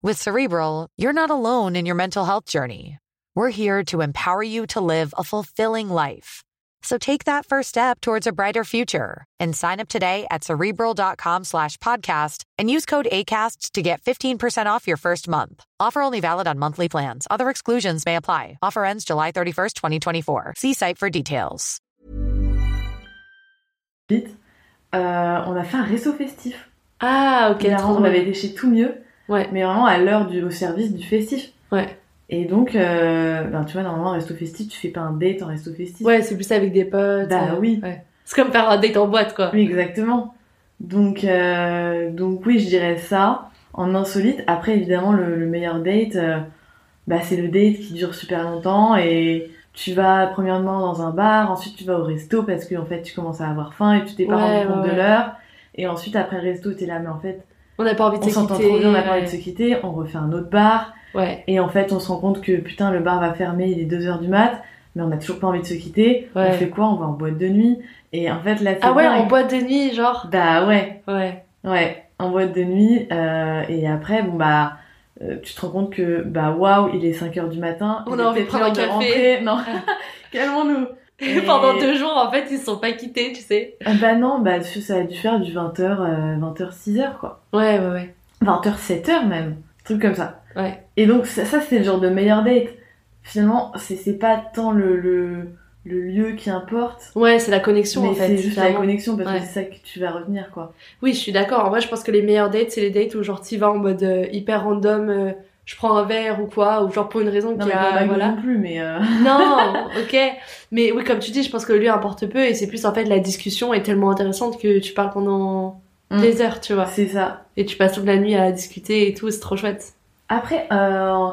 With Cerebral, you're not alone in your mental health journey. We're here to empower you to live a fulfilling life. So take that first step towards a brighter future and sign up today at cerebral.com slash podcast and use code ACAST to get 15% off your first month. Offer only valid on monthly plans. Other exclusions may apply. Offer ends July 31st, 2024. See site for details. Euh, on a fait un resto festif. Ah, ok, Clairement, on avait été chez Tout Mieux, Ouais, mais vraiment à l'heure du au service du festif. ouais. Et donc, euh, ben, tu vois, normalement, un resto festif, tu fais pas un date en resto festif. Ouais, c'est plus avec des potes. Bah euh, oui. ouais. C'est comme faire un date en boîte, quoi. Oui, exactement. Donc, euh, donc oui, je dirais ça en insolite. Après, évidemment, le, le meilleur date, bah, c'est le date qui dure super longtemps et tu vas premièrement dans un bar, ensuite tu vas au resto parce que en fait tu commences à avoir faim et tu t'es pas Ouais, rendu compte ouais, de l'heure. Et ensuite après le resto, t'es là, mais en fait, On n'a pas envie de on se s'entend quitter. trop bien, on a pas envie de se quitter, on refait un autre bar. Ouais, Et en fait, on se rend compte que putain, le bar va fermer, il est 2h du mat, mais on a toujours pas envie de se quitter. Ouais. On fait quoi? On va en boîte de nuit. Et en fait, là, Ah ouais, en boîte de nuit, genre? Bah ouais, Ouais. ouais, en boîte de nuit. euh, et après, bon bah, euh, tu te rends compte que bah waouh, il est 5h du matin. On a envie de prendre un café. rentrer. Non, calmons-nous. Et- Pendant deux jours, en fait, ils se sont pas quittés, tu sais. Ah bah non, bah ça a dû faire du 20h, euh, 20h, 6h quoi. Ouais, ouais, ouais. 20h, 7h même. Truc comme ça. Ouais. Et donc ça, ça c'est le genre de meilleur date. finalement, c'est pas tant le, le, le lieu qui importe, Ouais, c'est la connexion mais en fait. c'est juste la connexion parce Ouais. que c'est ça que tu vas retenir, quoi. Oui, je suis d'accord. En vrai, je pense que les meilleurs dates, c'est les dates où genre t'y vas en mode euh, hyper random, euh, je prends un verre ou quoi, ou genre pour une raison Non, qui a. voilà. non plus, mais euh, Non, ok. Mais oui, comme tu dis, je pense que le lieu importe peu et c'est plus en fait la discussion est tellement intéressante que tu parles pendant Mm. des heures, tu vois. c'est ça. Et tu passes toute la nuit à discuter et tout, c'est trop chouette. Après, euh,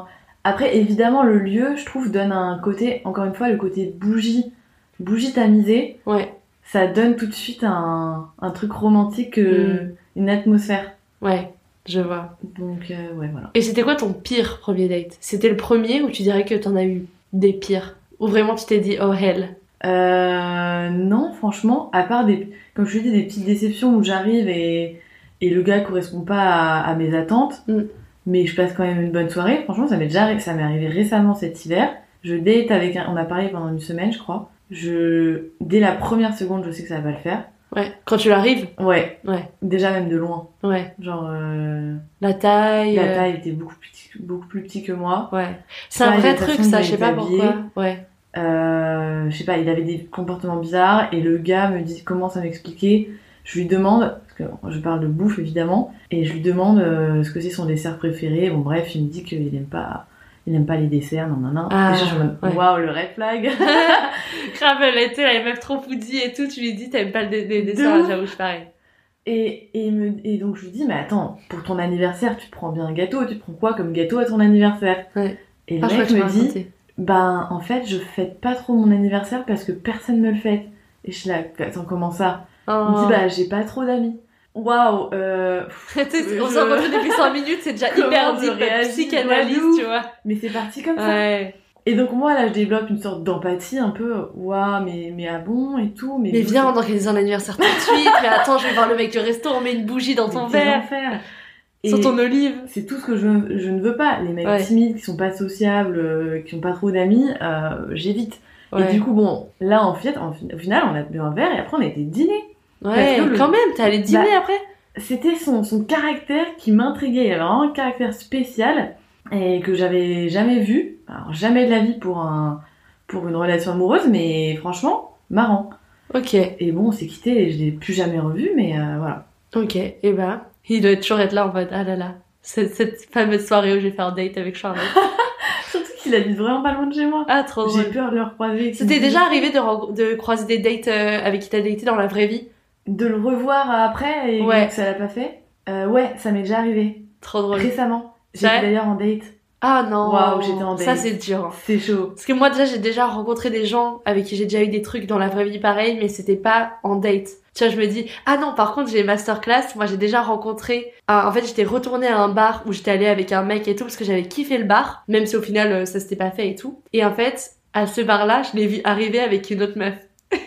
après, évidemment, le lieu, je trouve, donne un côté, encore une fois, le côté bougie, bougie tamisée, Ouais, ça donne tout de suite un, un truc romantique, euh, Mm. une atmosphère. ouais, je vois. Donc, euh, ouais, voilà. Et c'était quoi ton pire premier date? C'était le premier ou tu dirais que t'en as eu des pires? Ou vraiment tu t'es dit oh hell? Euh, non, franchement, à part des, comme je te dis, des petites déceptions où j'arrive et, et le gars correspond pas à, à mes attentes, Mm. mais je passe quand même une bonne soirée. Franchement, ça m'est déjà, arri- ça m'est arrivé récemment cet hiver. Je date avec un, on a parlé pendant une semaine, je crois. Je, dès la première seconde, je sais que ça va le faire. Ouais, quand tu l'arrives Ouais, Ouais, déjà même de loin. ouais. Genre, euh, La taille. la euh, taille était beaucoup plus, petit- beaucoup plus petit que moi. Ouais. C'est un vrai truc ça, je sais pas pourquoi. Ouais. Euh, je sais pas, il avait des comportements bizarres et le gars me dit commence à m'expliquer. Je lui demande, parce que je parle de bouffe évidemment, et je lui demande euh, ce que c'est son dessert préféré. Bon bref, il me dit qu'il aime pas, il aime pas les desserts, non non non. Ah, je ouais. waouh le red flag. Grave, elle était la meuf trop foodie et tout, tu lui dis t'aimes pas le dé- des De desserts, j'avoue, je pareil. Et, et, il me, et donc je lui dis mais attends, pour ton anniversaire, tu prends bien un gâteau, tu prends quoi comme gâteau à ton anniversaire? Ouais. Et le Ah, mec me dit raconté. ben en fait je fête pas trop mon anniversaire parce que personne me le fête. Et je suis là, attends comment ça? Il me Oh. dit bah j'ai pas trop d'amis. Waouh, euh, Tu on s'est rencontrés depuis 5 minutes, c'est déjà hyper deep, psychanalyse, tu vois. mais c'est parti comme ça. Ouais. Et donc moi là je développe une sorte d'empathie un peu, waouh mais mais ah bon et tout, mais Mais viens, ça- on organise un anniversaire tout de suite. Mais attends, je vais voir le mec du resto, on met une bougie dans ton verre, sur ton olive. c'est tout ce que je, je ne veux pas. Les mecs Ouais. timides qui sont pas sociables, euh, qui ont pas trop d'amis, euh, j'évite. Ouais. Et du coup bon là en fait en au final on a bu un verre et après on a été dîner. Ouais, le- quand même, t'es allé dîner Bah, après C'était son, son caractère qui m'intriguait. Il avait vraiment un caractère spécial et que j'avais jamais vu. Alors, jamais de la vie pour, un, pour une relation amoureuse, mais franchement, marrant. Ok, Et bon, on s'est quitté et je l'ai plus jamais revu, mais euh, voilà. ok, et ben, il doit toujours être là en mode, ah là là, cette, cette fameuse soirée où j'ai fait un date avec Charlotte. Surtout qu'il habite vraiment pas loin de chez moi. Ah, trop J'ai peur de le recroiser. C'était déjà arrivé de, de croiser des dates euh, avec qui t'as daté dans la vraie vie De le revoir après et Ouais. que ça l'a pas fait. Euh, ouais, ça m'est déjà arrivé. Trop drôle. Récemment. J'étais d'ailleurs en date. Ah non Waouh, j'étais en Ça date. c'est dur. hein. C'est chaud. Parce que moi déjà j'ai déjà rencontré des gens avec qui j'ai déjà eu des trucs dans la vraie vie pareil, mais c'était pas en date. Tu vois, je me dis, ah non, par contre j'ai masterclass, moi j'ai déjà rencontré, en fait j'étais retournée à un bar où j'étais allée avec un mec et tout, parce que j'avais kiffé le bar, même si au final euh, ça s'était pas fait et tout. Et en fait, à ce bar-là, je l'ai vu arriver avec une autre meuf.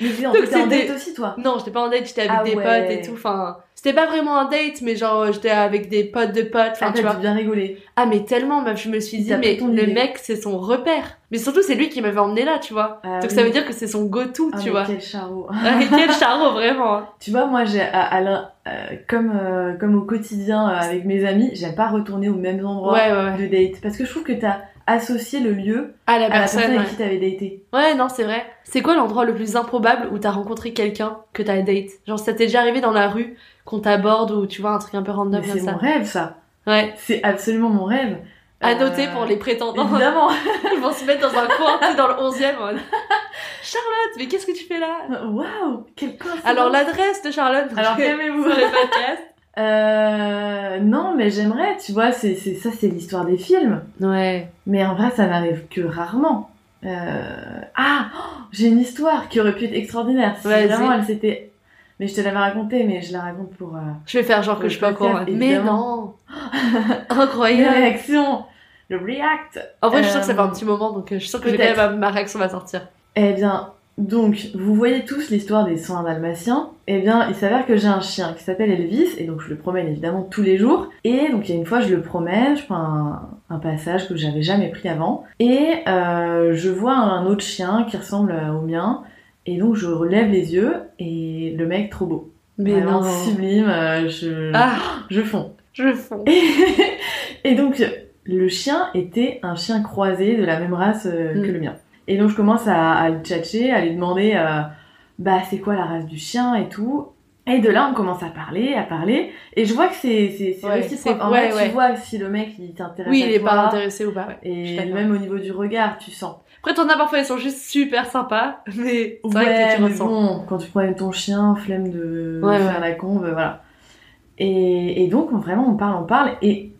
Mais dis, en Donc date aussi, toi. Non, j'étais pas en date, j'étais avec Ah des ouais. potes et tout, enfin... C'était pas vraiment un date, mais genre j'étais avec des potes de potes, enfin Ah, tu vois. bien rigoler. Ah mais tellement, meuf, je me suis dit, mais le idée. mec c'est son repère. Mais surtout c'est lui qui m'avait emmené là, tu vois. Ah Donc oui. ça veut dire que c'est son go-to, Ah, tu mais vois. Quel charreau. Quel charreau, vraiment. tu vois, moi, j'ai, l'in- euh, comme, euh, comme au quotidien euh, avec mes amis, j'aime pas retourner aux mêmes endroits ouais, ouais. de date. Parce que je trouve que t'as associé le lieu À la à la personne, personne avec qui t'avais daté. Ouais, non, c'est vrai. C'est quoi l'endroit le plus improbable où t'as rencontré quelqu'un que t'as date? Genre, ça t'est déjà arrivé dans la rue qu'on t'aborde ou tu vois un truc un peu random comme c'est ça? mon rêve, ça. Ouais. C'est absolument mon rêve. À Euh, noter pour les prétendants. Évidemment. Ils vont se mettre dans un coin, dans le 11e. en mode, Charlotte, mais qu'est-ce que tu fais là? Waouh, quel coïncidence. Alors, l'adresse de Charlotte. Alors, sur calmez-vous. les podcasts. Euh, non, mais j'aimerais, tu vois, c'est, c'est, ça, c'est l'histoire des films. Ouais. Mais en vrai, ça n'arrive que rarement. Euh... Ah oh, J'ai une histoire qui aurait pu être extraordinaire. Si vraiment elle s'était... Mais je te l'avais racontée, mais je la raconte pour... euh, Je vais faire genre que je suis pas podcast, Mais non Incroyable réaction Le react En vrai, je suis sûre que ça fait un Euh, petit moment, donc euh, je suis sûre que j'ai quand peut-être. même ma ma réaction va sortir. Eh bien, donc, vous voyez tous l'histoire des soins dalmatiens. Eh bien, il s'avère que j'ai un chien qui s'appelle Elvis, et donc je le promène évidemment tous les jours. Et donc, il y a une fois, je le promène, je prends un, un passage que j'avais jamais pris avant, et euh, je vois un autre chien qui ressemble au mien, et donc je relève les yeux, et le mec, trop beau. Mais Vraiment non sublime, euh, je, Ah, je fonds. je fonds. et donc, le chien était un chien croisé de la même race euh, Mm. que le mien. Et donc je commence à, à le tchatcher, à lui demander euh, bah c'est quoi la race du chien et tout. Et de là on commence à parler, à parler, et je vois que c'est c'est Ouais, réciproque. En ouais, vrai, ouais. tu vois si le mec il t'intéresse Oui, à il est toi, pas intéressé ou pas. Et même au niveau du regard, tu sens. Après, t'en as parfois, ils sont juste super sympas, mais c'est vrai Ouais, que tu ressens. bon, quand tu promènes ton chien, flemme de Ouais, faire la conve, voilà. Et, et donc, on- vraiment, on parle, on parle. Et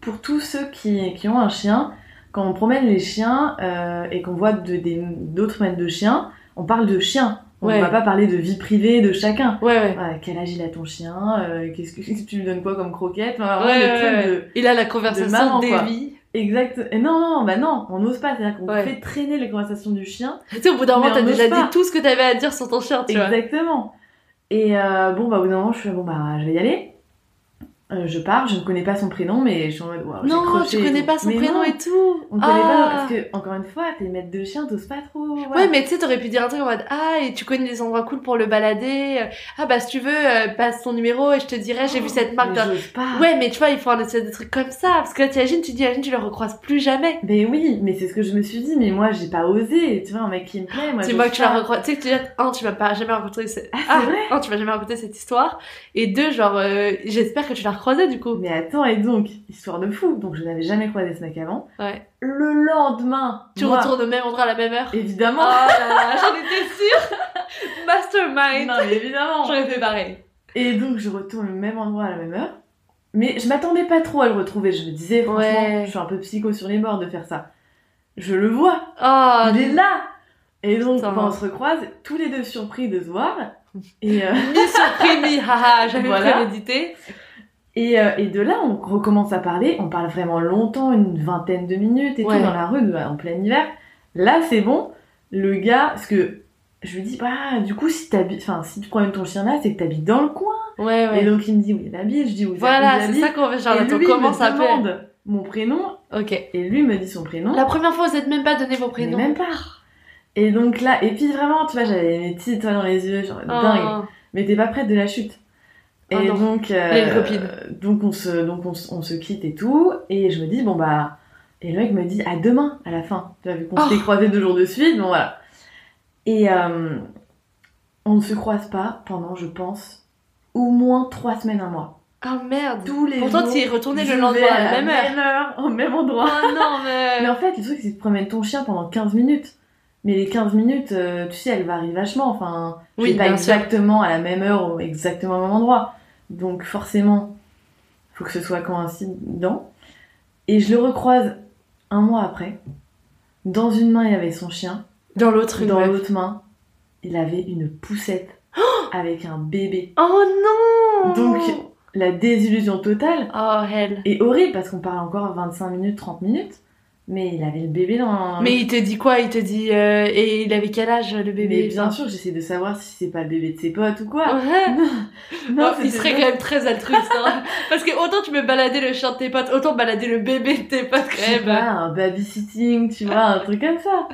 pour tous ceux qui, qui ont un chien, quand on promène les chiens euh, et qu'on voit de- d'autres maîtres de chiens, on parle de chiens. On Ouais. va pas parler de vie privée de chacun. Ouais, ouais. Voilà, quel âge il a ton chien euh, Qu'est-ce que tu lui donnes quoi comme croquette Enfin, de- Il a la conversation maman, des quoi. vies. Exact. Et non, non, bah non, on n'ose pas. C'est-à-dire qu'on fait traîner les conversations du chien Tu sais, au bout d'un moment, t'as déjà pas. dit tout ce que t'avais à dire sur ton chien, tu vois. Exactement. Et euh, bon, bah, au bout d'un moment, je suis bon, bah, je vais y aller. Euh, je pars, je ne connais pas son prénom, mais je suis en mode, j'ai Non, croché tu connais pas son prénom non, et tout. On connaît Ah. pas, parce que, encore une fois, t'es maître de chien, t'oses pas trop. voilà. Ouais, mais tu sais, t'aurais pu dire un truc en mode Ah, et tu connais des endroits cool pour le balader. Ah, bah, si tu veux, euh, passe ton numéro et je te dirai, j'ai vu cette marque. Mais pas. Ouais, mais tu vois, il faut un espèce de truc comme ça. Parce que là, t'imagines, tu dis, imagine, tu le recroises plus jamais. Mais oui, mais c'est ce que je me suis dit, mais moi, j'ai pas osé. Tu vois, un mec qui me plaît, moi, j'ose moi que tu pas. l'as recroisé. Tu sais que tu dis, un, tu m'as pas jamais raconté cette... Ah, vrai un, tu m'as jamais raconté cette histoire. Et deux, genre, euh, j'espère que tu l'as recroisé, du coup. Mais attends, et donc, histoire de fou. Donc, je n'avais jamais croisé ce mec avant. Ouais. Le lendemain, Tu moi, retournes au même endroit à la même heure. Évidemment. Oh là là, j'en étais sûre. Mastermind. non, mais évidemment. J'aurais fait pareil. Et donc je retourne au même endroit à la même heure. Mais je m'attendais pas trop à le retrouver. Je me disais, franchement, Ouais. je suis un peu psycho sur les bords de faire ça. Je le vois, Oh, il est là Et donc, quand on se recroise, tous les deux surpris de se voir. Et, euh, ni surpris, ni haha, j'avais Voilà. prémédité. Et, euh, et de là, on recommence à parler. On parle vraiment longtemps, une vingtaine de minutes et Ouais. tout, dans la rue, en plein hiver. Là, c'est bon. Le gars, parce que je lui dis, bah, du coup, si, enfin, si tu promènes ton chien là, c'est que t'habites dans le coin. Ouais, ouais. Et donc, il me dit, où il habite Je dis, où il voilà, c'est ça qu'on fait. Genre, et on lui, à faire. demande mon prénom Ok. et lui me dit son prénom. La première fois, vous êtes même pas donné vos prénoms. même pas. Et donc là, et puis vraiment, tu vois, j'avais mes petites étoiles dans les yeux, genre Oh. dingue. Mais t'es pas prête de la chute. Et donc, euh, donc on se, donc on, on se quitte et tout. Et je me dis bon bah, et le mec me dit à demain à la fin. Tu as vu qu'on Oh. s'était croisés deux jours de suite, bon voilà. Et euh, on ne se croise pas pendant, je pense, au moins trois semaines, un mois. Oh merde. Tous les Pourtant, tu y es retourné le lendemain à la même heure. heure, au même endroit. Oh non, mais. Mais en fait, le truc, c'est que tu promènes ton chien pendant 15 minutes. Mais les 15 minutes, euh, tu sais, elles varient vachement. Enfin, Oui, pas sûr. exactement à la même heure ou exactement au même endroit. Donc, forcément, faut que ce soit coïncident. Et je le recroise un mois après. Dans une main, il avait son chien. Dans l'autre, Dans main, il avait une poussette avec un bébé. Oh non Donc, la désillusion totale. Oh, hell. Et horrible parce qu'on parle encore 25 minutes, 30 minutes. Mais il avait le bébé dans. Mais il te dit quoi? Il te dit. euh, Et il avait quel âge, le Mais bébé bien sûr, j'essaie de savoir si c'est pas le bébé de ses potes ou quoi. Ouais. Non, Oh, il serait quand même très altruiste. hein. Parce que autant tu peux balader le chien de tes potes, autant balader le bébé de tes potes Je quand sais même. pas, un babysitting, tu vois, un truc comme ça.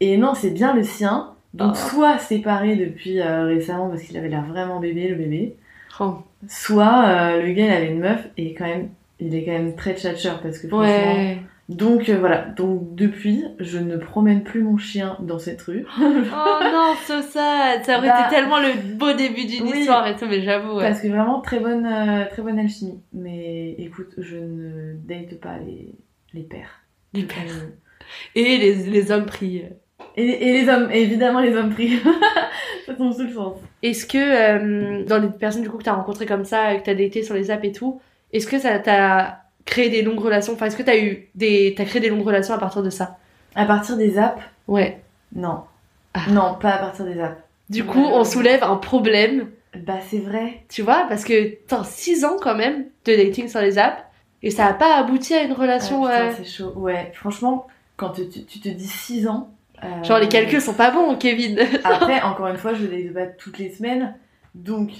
Et non, c'est bien le sien. Donc, Oh. soit séparé depuis euh, récemment parce qu'il avait l'air vraiment bébé, le bébé. Oh. Soit euh, le gars, il avait une meuf et quand même, il est quand même très tchatcheur parce que franchement. Ouais. Donc euh, voilà, donc depuis, je ne promène plus mon chien dans cette rue. Oh non, so sad. Ça aurait Bah, été tellement le beau début d'une oui. histoire et tout, mais j'avoue. Ouais. Parce que vraiment très bonne, euh, très bonne alchimie. Mais écoute, je ne date pas les, les pères. Les pères. Et les, les hommes pris. Et, et les hommes, et évidemment les hommes pris. ça tombe sous le sens. Est-ce que euh, dans les personnes du coup que t'as rencontrées comme ça, que t'as daté sur les apps et tout, est-ce que ça t'a créé des longues relations Enfin, est-ce que t'as eu des, t'as créé des longues relations à partir de ça? À partir des apps, Ouais. non. Ah. Non, pas à partir des apps. Du coup, Ouais. on soulève un problème, Bah c'est vrai. tu vois, parce que t'as 6 ans quand même de dating sur les apps et ça a pas abouti à une relation. Ah, putain, euh, c'est chaud. Ouais, franchement, quand tu, tu- tu te dis 6 ans. euh, Genre les calculs sont pas bons, Kevin. Après, encore une fois, je les date toutes les semaines. Donc,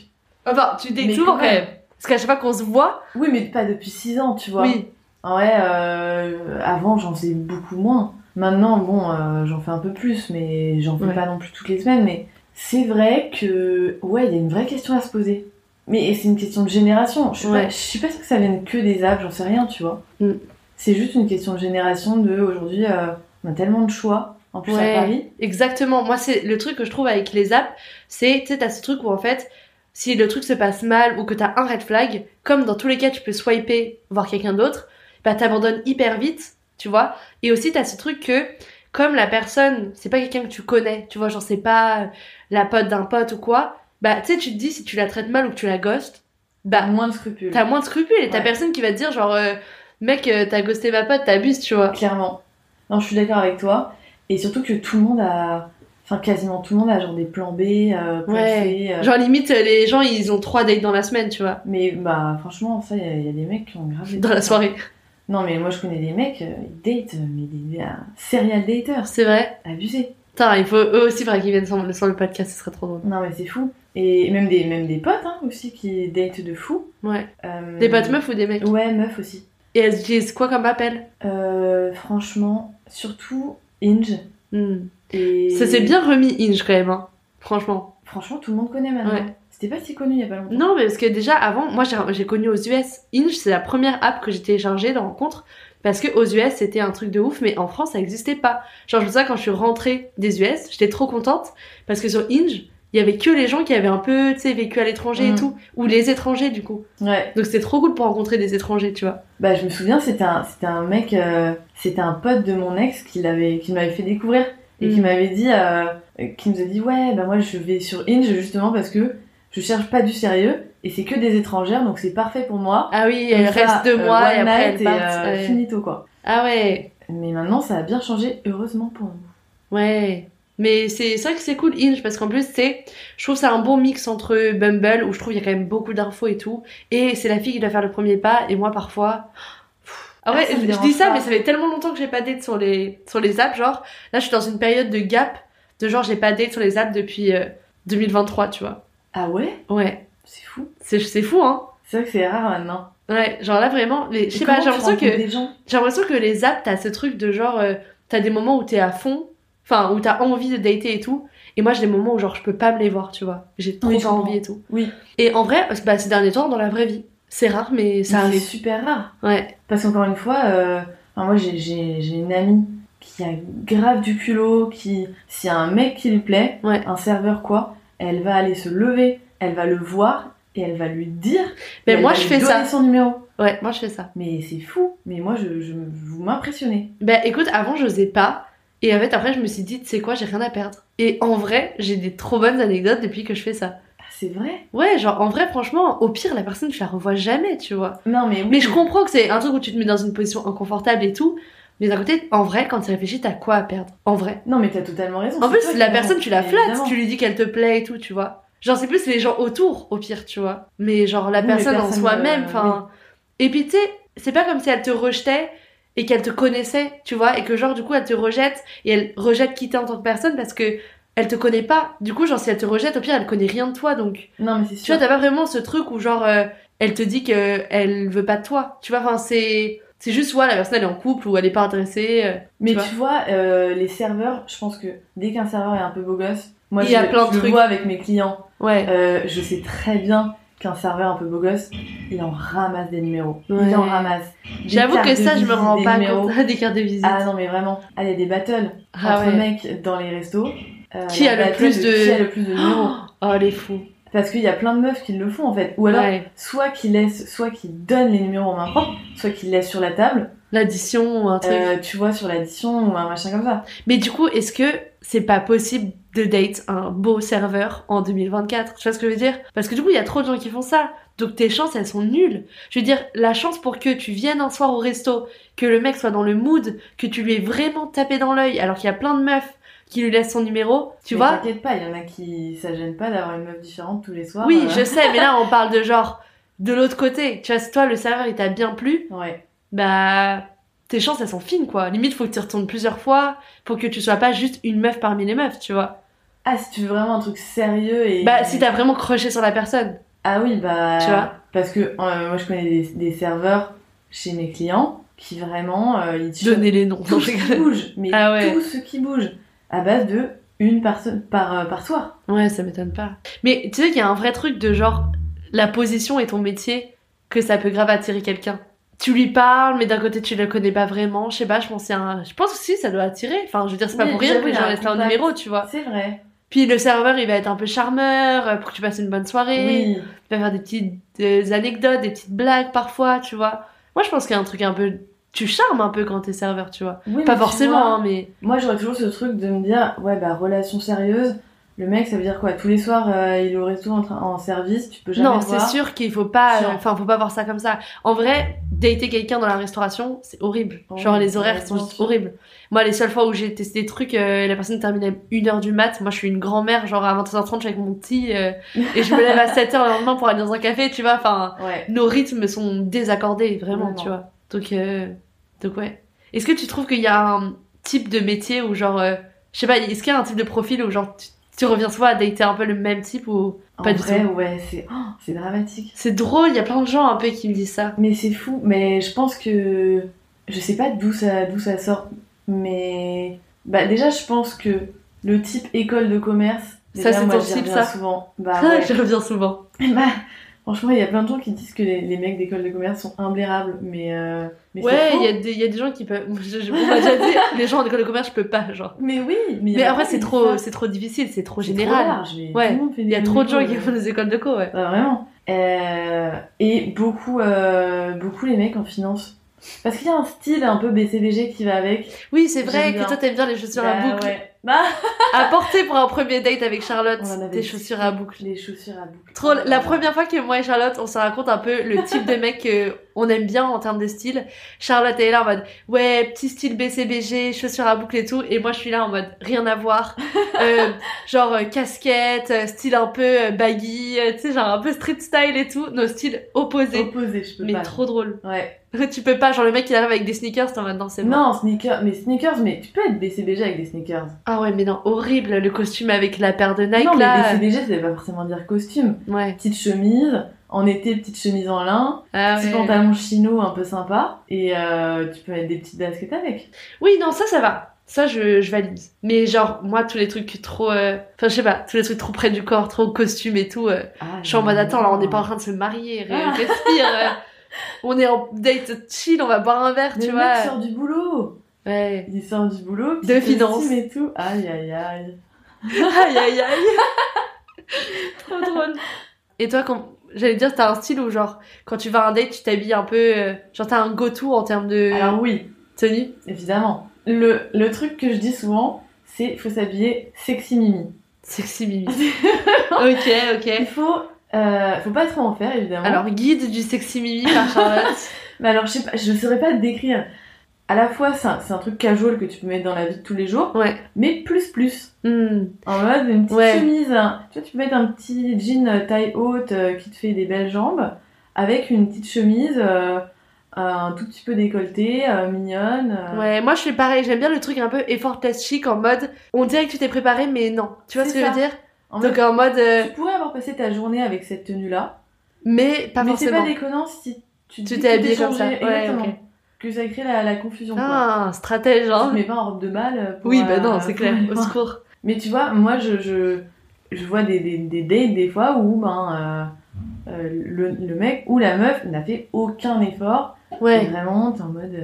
enfin, tu dates Mais souvent quand quand même. Parce qu'à chaque fois qu'on se voit, oui, mais pas depuis 6 ans, tu vois. oui. En vrai, euh, avant, j'en faisais beaucoup moins. Maintenant, bon, euh, j'en fais un peu plus, mais j'en fais Ouais. pas non plus toutes les semaines. Mais c'est vrai que, ouais, il y a une vraie question à se poser. Mais c'est une question de génération. Je suis Ouais. pas, je suis pas sûre que ça vienne que des apps, j'en sais rien, tu vois. Mm. C'est juste une question de génération de aujourd'hui, euh, on a tellement de choix. En plus Ouais. à Paris. Exactement. Moi, c'est le truc que je trouve avec les apps, c'est, tu sais, t'as ce truc où en fait, si le truc se passe mal ou que t'as un red flag, comme dans tous les cas, tu peux swiper, voir quelqu'un d'autre, bah t'abandonnes hyper vite, tu vois. Et aussi, t'as ce truc que, comme la personne, c'est pas quelqu'un que tu connais, tu vois, genre c'est pas la pote d'un pote ou quoi, bah tu sais, tu te dis si tu la traites mal ou que tu la ghostes, bah moins de scrupules. t'as moins de scrupules et t'as Ouais. personne qui va te dire genre, euh, mec, euh, t'as ghosté ma pote, t'abuses, tu vois. Clairement. Non, je suis d'accord avec toi. Et surtout que tout le monde a. Enfin, quasiment tout le monde a genre des plans B, euh, plans Ouais. C, euh, Genre limite, euh, les gens, ils ont trois dates dans la semaine, tu vois. Mais bah, franchement, ça, il y, a- il y a des mecs qui ont grave. Dans la hein. soirée. Non, mais moi, je connais des mecs, ils datent, mais des, serial daters. C'est vrai. Abusé. Putain, il faut eux aussi faudrait qu'ils viennent sur, sur le podcast, ce serait trop drôle. Non, mais c'est fou. Et même des, même des potes, hein, aussi, qui datent de fou. Ouais. Euh, Des potes meufs ou des mecs? Ouais, meufs aussi. Et elles utilisent quoi comme appel? Euh, franchement, surtout Inge. Hmm. Et... Ça s'est bien remis Inge quand même, hein. Franchement. Franchement, tout le monde connaît maintenant. Ouais. C'était pas si connu il y a pas longtemps. Non, mais parce que déjà avant, moi j'ai connu aux US. Inge, c'est la première app que j'ai téléchargée de rencontre. Parce que aux US, c'était un truc de ouf, mais en France, ça existait pas. Genre, je me souviens quand je suis rentrée des US, j'étais trop contente. Parce que sur Inge, il y avait que les gens qui avaient un peu, tu sais, vécu à l'étranger et Mm. tout. Ou les étrangers, du coup. Ouais. Donc c'était trop cool pour rencontrer des étrangers, tu vois. Bah, je me souviens, c'était un, c'était un mec, euh, c'était un pote de mon ex qui l'avait, qui m'avait fait découvrir et qui Mm. m'avait dit, euh, qui nous a dit, ouais, bah moi je vais sur Inge justement parce que je cherche pas du sérieux et c'est que des étrangères donc c'est parfait pour moi. Ah oui, elle ça, reste deux euh, mois et après elle part. euh, ouais. finito quoi. Ah ouais, Mais maintenant ça a bien changé, heureusement pour nous. ouais. Mais c'est vrai que c'est cool Inge parce qu'en plus c'est, je trouve c'est un bon mix entre Bumble où je trouve il y a quand même beaucoup d'infos et tout, et c'est la fille qui doit faire le premier pas et moi parfois. Ah ouais, Ah, je, dis ça pas. mais ça fait tellement longtemps que j'ai pas date sur les sur les apps genre là je suis dans une période de gap de genre j'ai pas date sur les apps depuis euh, 2023 tu vois. Ah ouais? Ouais, C'est fou. c'est c'est fou hein. C'est vrai que c'est rare maintenant. Ouais, genre là vraiment les je sais pas, j'ai l'impression que J'ai l'impression que les apps, t'as ce truc de genre, euh, t'as des moments où t'es à fond, enfin, où t'as envie de dater et tout. Et moi, j'ai des moments où genre, je peux pas me les voir, tu vois. J'ai trop Oui, envie et tout. Oui. Et en vrai, bah, ces derniers temps, dans la vraie vie, c'est rare, mais ça Mais c'est super rare. Ouais. Parce qu'encore une fois, euh, enfin, moi j'ai- j'ai j'ai une amie qui a grave du culot, qui, s'il y a un mec qui lui plaît, Ouais. un serveur quoi, elle va aller se lever, elle va le voir et elle va lui dire. Mais moi, je fais ça. son numéro. Ouais, moi, je fais ça. Mais c'est fou. Mais moi, je, je, vous m'impressionnez. Bah, écoute, avant, j'osais pas. Et en fait, après, je me suis dit, tu sais quoi, j'ai rien à perdre. Et en vrai, j'ai des trop bonnes anecdotes depuis que je fais ça. C'est vrai? Ouais, genre, en vrai, franchement, au pire, la personne, je la revois jamais, tu vois. Non, mais oui. Mais je comprends que c'est un truc où tu te mets dans une position inconfortable et tout. Mais d'un côté, en vrai, quand tu réfléchis, t'as quoi à perdre? En vrai. Non, mais t'as totalement raison. En plus, la personne, tu la flattes, Évidemment. tu lui dis qu'elle te plaît et tout, tu vois. Genre, c'est plus les gens autour, au pire, tu vois. Mais genre, la Oui, personne en soi-même, euh, enfin. Et puis, tu sais, c'est pas comme si elle te rejetait et qu'elle te connaissait, tu vois, et que genre, du coup, elle te rejette et elle rejette qui t'es en tant que personne parce que elle te connaît pas. Du coup, genre, si elle te rejette, au pire, elle connaît rien de toi, donc. Non, mais c'est Tu sûr. vois, t'as pas vraiment ce truc où genre euh, elle te dit que elle veut pas de toi. Tu vois, enfin c'est c'est juste soit la personne elle est en couple ou elle est pas intéressée. euh, Mais tu tu vois, euh, les serveurs, je pense que dès qu'un serveur est un peu beau gosse, moi Il je, a plein de je le trucs. vois avec mes clients. Ouais. Euh, je sais très bien qu'un serveur un peu beau gosse, il en ramasse des numéros. Ouais. Il en ramasse. Des J'avoue cartes que de ça je me visite, rends des pas numéros. compte des cartes de visite. Ah non mais vraiment, ah, il y a des battles Ah entre ouais. mecs dans les restos. Euh, Qui a le plus de- qui a le plus de numéros Oh les fous. Parce qu'il y a plein de meufs qui le font en fait. Ou alors, Ouais. soit qui laissent, soit qui donnent les numéros en main propre, soit qui laissent sur la table. L'addition ou un truc. Euh, tu vois sur l'addition ou un machin comme ça. Mais du coup, est-ce que c'est pas possible de date un beau serveur en 2024 Tu vois ce que je veux dire? Parce que du coup, il y a trop de gens qui font ça. Donc tes chances, elles sont nulles. Je veux dire, la chance pour que tu viennes un soir au resto, que le mec soit dans le mood, que tu lui aies vraiment tapé dans l'œil, alors qu'il y a plein de meufs qui lui laissent son numéro, tu Mais vois T'inquiète pas, il y en a qui ça gêne pas d'avoir une meuf différente tous les soirs. Oui, euh. je sais, mais là on parle de genre de l'autre côté. Tu vois, si toi le serveur il t'a bien plu, Ouais. bah tes chances elles sont fines quoi. Limite faut que tu retournes plusieurs fois pour que tu sois pas juste une meuf parmi les meufs, tu vois. Ah, si tu veux vraiment un truc sérieux et. Bah si t'as vraiment croché sur la personne. Ah oui, bah. Tu vois Parce que euh, moi je connais des, des serveurs chez mes clients qui vraiment. euh, ils te Donner les noms. tout ce qui bouge. Mais Ah ouais. tout ce qui bouge. À base de une personne par, euh, par soir. Ouais, ça m'étonne pas. Mais tu sais qu'il y a un vrai truc de genre la position et ton métier que ça peut grave attirer quelqu'un. tu lui parles, mais d'un côté tu le connais pas vraiment. Je sais pas, je pense c'est un... je pense aussi ça doit attirer. Enfin, je veux dire, c'est pas Oui, pour rien que a gens un numéro, tu vois. C'est vrai. Puis le serveur, il va être un peu charmeur euh, pour que tu passes une bonne soirée. Oui. Il va faire des petites des anecdotes, des petites blagues parfois, tu vois. Moi, je pense qu'il y a un truc un peu. Tu charmes un peu quand t'es serveur, tu vois. Oui, Pas mais forcément, vois, hein, mais. Moi, j'aurais toujours ce truc de me dire, ouais, bah, relation sérieuse. Le mec, ça veut dire quoi? Tous les soirs, euh, il est au resto en, service, tu peux jamais Non, c'est sûr qu'il faut pas. Euh, Enfin, faut pas voir ça comme ça. En vrai, dater quelqu'un dans la restauration, c'est horrible. Oh, Genre, les horaires sont juste horribles. Moi, les seules fois où j'ai testé des trucs, euh, la personne terminait 1h du mat. Moi, je suis une grand-mère, genre à 23h30, je suis avec mon petit. euh, et je me lève à 7h le lendemain pour aller dans un café, tu vois. Enfin, Ouais. nos rythmes sont désaccordés, vraiment, Vraiment. tu vois. Donc, euh, donc ouais. Est-ce que tu trouves qu'il y a un type de métier où, genre, euh, je sais pas, est-ce qu'il y a un type de profil où, genre, tu, tu reviens souvent à dater un peu le même type ou En pas du vrai, tout? ouais, c'est oh, c'est dramatique. C'est drôle, il y a plein de gens un peu qui me disent ça. Mais c'est fou. Mais je pense que je sais pas d'où ça d'où ça sort. Mais bah déjà, je pense que le type école de commerce. Ça, c'est ton type, ça? souvent. Bah ouais. je reviens souvent. Bah, franchement, il y a plein de gens qui disent que les, les mecs d'école de commerce sont imblérables, mais euh, mais Ouais, il y, a des- il y a des gens qui peuvent. Je, je, on m'a déjà dit, les gens en école de commerce, je peux pas, genre. Mais oui, mais, Mais après, c'est trop, c'est trop difficile, c'est trop trop général. large, mais Ouais, Il y a trop de gens qui font des écoles de co, ouais. Bah, vraiment. Euh, et beaucoup, euh, beaucoup les mecs en finance. Parce qu'il y a un style un peu BCBG qui va avec. Oui, c'est vrai que toi, t'aimes bien les chaussures à Bah, boucle. ouais. Bah, À porter pour un premier date avec Charlotte, des chaussures à boucle. Les chaussures à boucle. Trop, la première fois que moi et Charlotte, on se raconte un peu le type de mec qu'on aime bien en termes de style. Charlotte est là en mode, ouais, petit style BCBG, chaussures à boucle et tout. Et moi, je suis là en mode, rien à voir. Euh, genre, euh, casquette, euh, style un peu baggy, tu sais, genre un peu street style et tout. Nos styles opposés. Opposé, je peux mais pas. trop drôle. Ouais. tu peux pas, genre le mec il arrive avec des sneakers, t'es en mode, non, c'est bon. Non, sneakers, mais sneakers, mais tu peux être BCBG avec des sneakers. Ah ouais, mais non, horrible, le costume avec la paire de Nike non, mais là. BCBG, ça veut pas forcément dire costume. Ouais. Petite chemise, en été, petite chemise en lin, Ah petit ouais. pantalon chino un peu sympa, et euh, tu peux mettre des petites baskets avec. Oui, non, ça, ça va. Ça, je, je valide. Mais genre, moi, tous les trucs trop... euh, Enfin, je sais pas, tous les trucs trop près du corps, trop costume et tout. euh, Ah, Je suis en mode, attends, là, on n'est non. pas en train de se marier, Ah. respire. On est en date chill, on va boire un verre, Mais tu le vois. mec sort du boulot Ouais. Il sort du boulot, De finance. et tout. Aïe, aïe, aïe. Aïe, aïe, aïe. trop drôle. Et toi, quand... j'allais dire, t'as un style où, genre, quand tu vas à un date, tu t'habilles un peu... euh, Genre, t'as un go-to en termes de Alors oui, tenue? Évidemment. Le, le truc que je dis souvent, c'est faut s'habiller sexy mimi. Sexy Mimi. ok, Il ok. faut, euh, faut pas trop en faire, évidemment. Alors, guide du Sexy Mimi par Charlotte. Mais alors, je sais pas, je saurais pas te décrire. À la fois, c'est un, truc casual que tu peux mettre dans la vie de tous les jours, Ouais. mais plus plus. Hmm. En mode, une petite Ouais. chemise. hein. Tu vois, tu peux mettre un petit jean euh, taille haute euh, qui te fait des belles jambes, avec une petite chemise euh, un tout petit peu décolletée, mignonne. Ouais, moi je suis pareil, j'aime bien le truc un peu effortless chic en mode on dirait que tu t'es préparé mais non. Tu vois ce que je veux dire? En Donc en mode euh, tu pourrais avoir passé ta journée avec cette tenue-là, mais pas mais c'est forcément. pas déconnant si tu, Tu t'es habillée comme ça. Ouais. Que ça crée la, la confusion. quoi. Ah, un stratège Tu hein. te mets pas en robe de balle. pour, Oui, bah euh, non, c'est clair, au secours. Mais tu vois, moi, je, je, je vois des, des, des dates des fois où ben, euh, euh, le, le mec ou la meuf n'a fait aucun effort. Et Ouais, vraiment, t'es en mode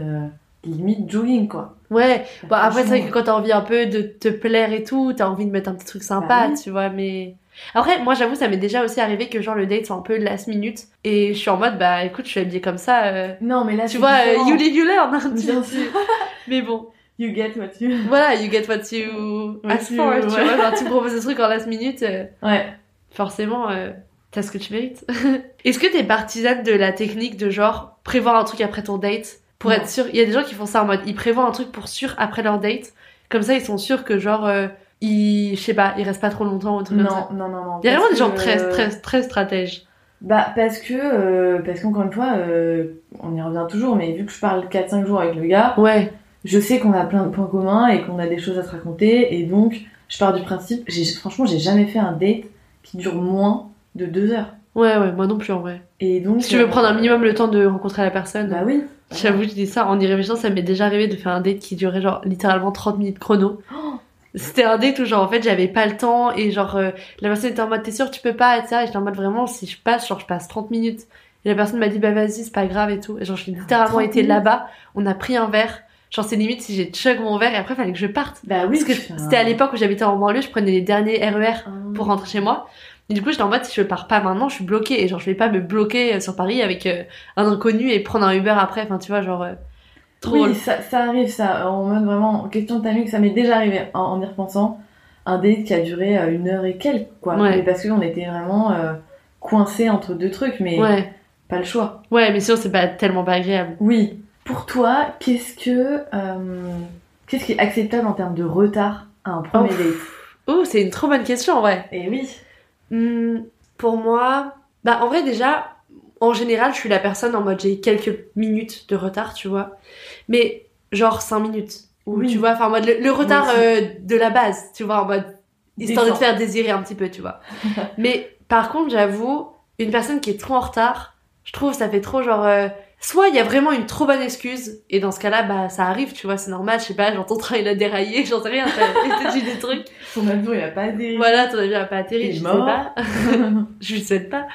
limite jogging, quoi. ouais. Bon après c'est vrai que quand t'as envie un peu de te plaire et tout, t'as envie de mettre un petit truc sympa, Bah oui. tu vois, mais... Après, moi j'avoue, ça m'est déjà aussi arrivé que genre le date soit un peu last minute et je suis en mode bah écoute, je suis habillée comme ça, euh, Non, mais là, tu vois, euh, you live, you learn, hein, tu- Bien sûr. Mais bon, You get what you... voilà, you get what you ask for, tu ouais. vois, genre tu me proposes des trucs en last minute, euh, Ouais. forcément, euh, t'as ce que tu mérites. Est-ce que t'es partisane de la technique de genre prévoir un truc après ton date pour être sûr Il y a des gens qui font ça en mode ils prévoient un truc pour sûr après leur date, comme ça ils sont sûrs que genre euh, ils, je sais pas, ils restent pas trop longtemps ou ça. Non, non, non, non. Il y a vraiment des gens que, très euh, très très stratèges. Bah, parce que, euh, parce qu'encore une fois, euh, on y revient toujours, mais vu que je parle 4-5 jours avec le gars, Ouais. je sais qu'on a plein de points communs et qu'on a des choses à se raconter, et donc, je pars du principe, j'ai, franchement, j'ai jamais fait un date qui dure moins de 2 heures. Ouais ouais, moi non plus en vrai. Et donc. Si tu veux euh, prendre un minimum le temps de rencontrer la personne. Bah oui. J'avoue, je dis ça en y réfléchissant, ça m'est déjà arrivé de faire un date qui durait genre littéralement 30 minutes chrono. Oh C'était un date où genre en fait j'avais pas le temps et genre euh, la personne était en mode t'es sûr tu peux pas et ça et j'étais en mode vraiment si je passe genre je passe 30 minutes Et la personne m'a dit, bah vas-y, c'est pas grave et tout. Et genre, j'ai littéralement 30 été là-bas, on a pris un verre. Genre, c'est limite si j'ai chug mon verre et après, fallait que je parte. Bah oui, Parce que c'était à l'époque où j'habitais en banlieue, je prenais les derniers RER Ah. pour rentrer chez moi. Et du coup, j'étais en mode, si je pars pas maintenant, je suis bloquée. Et genre, je vais pas me bloquer euh, sur Paris avec euh, un inconnu et prendre un Uber après. Enfin, tu vois, genre, euh, trop. Oui, ça, ça arrive, ça. En mode vraiment, en question de timing, ça m'est déjà arrivé en, en y repensant. Un date qui a duré euh, une heure et quelques, quoi. Ouais. Mais parce qu'on était vraiment coincés entre deux trucs, mais Ouais. pas le choix. Ouais, mais sinon, c'est pas tellement pas agréable. Oui. Pour toi, qu'est-ce que. qu'est-ce qui est acceptable en termes de retard à un premier Oh. date? Oh, c'est une trop bonne question, vrai. Et oui. Hmm, pour moi, bah en vrai déjà, en général, je suis la personne en mode j'ai quelques minutes de retard, tu vois. Mais genre 5 minutes. Ou Oui. tu vois, enfin en mode le, le retard euh, de la base, tu vois, en mode histoire de te faire désirer un petit peu, tu vois. Mais par contre, j'avoue, une personne qui est trop en retard, je trouve ça fait trop genre euh, soit il y a vraiment une trop bonne excuse et dans ce cas-là bah ça arrive, tu vois, c'est normal, je sais pas, genre ton train il a déraillé, j'en sais rien, t'as dit des trucs. Ton avion, il a pas adhéré. Voilà, ton avion a pas atterri, je sais pas. je lui souhaite pas.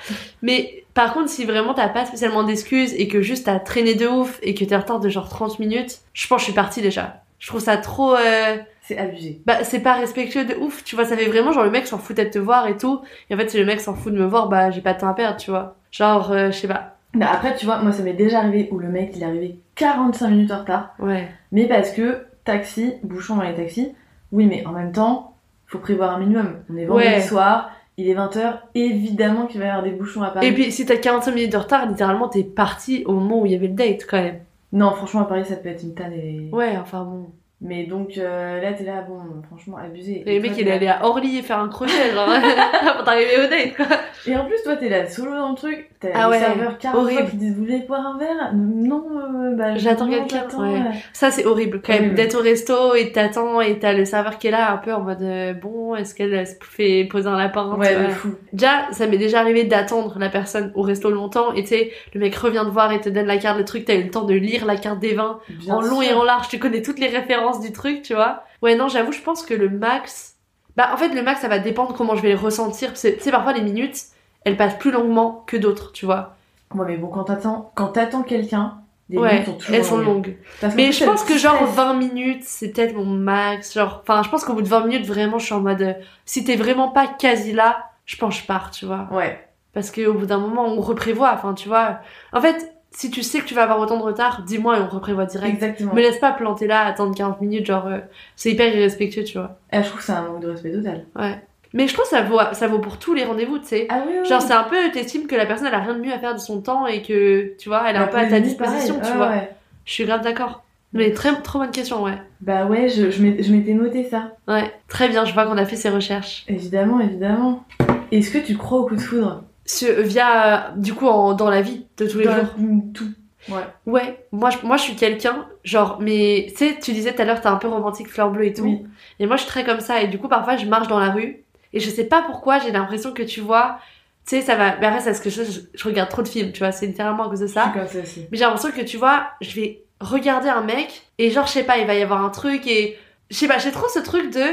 Mais par contre, si vraiment t'as pas spécialement d'excuses et que juste t'as traîné de ouf et que t'es en retard de genre 30 minutes, je pense que je suis partie déjà. Je trouve ça trop... euh, C'est abusé. Bah, c'est pas respectueux de ouf, tu vois. Ça fait vraiment genre le mec s'en foutait de te voir et tout. Et en fait, si le mec s'en fout de me voir, bah j'ai pas de temps à perdre, tu vois. Genre, euh, je sais pas. Mais après, tu vois, moi, ça m'est déjà arrivé où le mec, il est arrivé 45 minutes en retard. Ouais. Mais parce que taxi, bouchon dans les taxis, oui, mais en même temps, faut prévoir un minimum. On est vendredi Ouais. soir, il est 20h, évidemment qu'il va y avoir des bouchons à Paris. Et puis, si t'as 45 minutes de retard, littéralement, t'es parti au moment où il y avait le date, quand même. Non, franchement, à Paris, ça peut être une tanne. Et... Ouais, enfin bon. Mais donc euh, là, t'es là, bon, franchement, abusé. Et le mec, il est allé à Orly faire un crochet, genre, avant d'arriver au date, quoi. Et en plus, toi, t'es là solo dans le truc. T'as Ah ouais, serveurs 40 horrible. fois qui disent Vous voulez boire un verre? Non, euh, bah, J'attends quelqu'un, ouais. euh. Ça, c'est horrible, quand même, d'être au resto et t'attends et t'as le serveur qui est là, un peu en mode, euh, bon, est-ce qu'elle se fait poser un lapin, Ouais, de fou. Déjà, ça m'est déjà arrivé d'attendre la personne au resto longtemps et tu sais, le mec revient te voir et te donne la carte, le truc, t'as eu le temps de lire la carte des vins Bien en long sûr. et en large, tu connais toutes les références du truc, tu vois. Ouais, non, j'avoue, je pense que le max, bah en fait, le max, ça va dépendre comment je vais le ressentir, tu sais, parfois les minutes, elles passent plus longuement que d'autres, tu vois. Ouais, mais bon, quand t'attends, quand t'attends quelqu'un, les ouais, minutes sont toujours elles sont longues. Mais je pense que genre stress. 20 minutes, c'est peut-être mon max. Genre, enfin, je pense qu'au bout de 20 minutes, vraiment, je suis en mode, euh, si t'es vraiment pas quasi là, je pense que je pars, tu vois. Ouais. Parce qu'au bout d'un moment, on reprévoit. Enfin, tu vois. En fait, si tu sais que tu vas avoir autant de retard, dis-moi et on reprévoit direct. Exactement. Me laisse pas planter là, attendre 40 minutes, genre, euh, c'est hyper irrespectueux, tu vois. Et je trouve que c'est un manque de respect total. Ouais. Mais je trouve que ça vaut, ça vaut pour tous les rendez-vous, tu sais. Ah oui, oui. Genre, c'est un peu, t'estimes que la personne, elle a rien de mieux à faire de son temps et que, tu vois, elle est un La peu à ta disposition, pareil. tu vois. ouais. Je suis grave d'accord. Mais très, trop bonne question, ouais. Bah ouais, je, je m'étais je m'étais noté ça. Ouais, très bien, je vois qu'on a fait ces recherches. Évidemment, évidemment. Est-ce que tu crois au coup de foudre? Ce- via, du coup, en, dans la vie de tous les Dans jours. Tout. Ouais. Ouais, moi je, moi je suis quelqu'un, genre, mais tu sais, tu disais tout à l'heure, t'es un peu romantique, fleur bleue et tout. Oui. Et moi je suis très comme ça, et du coup, parfois je marche dans la rue, et je sais pas pourquoi, j'ai l'impression que tu vois, tu sais, ça va. Mais après, c'est parce que je, je, je regarde trop de films, tu vois, c'est littéralement à cause de Je ça. ça aussi. Mais j'ai l'impression que tu vois, je vais regarder un mec et genre, je sais pas, il va y avoir un truc et je sais pas, j'ai trop ce truc de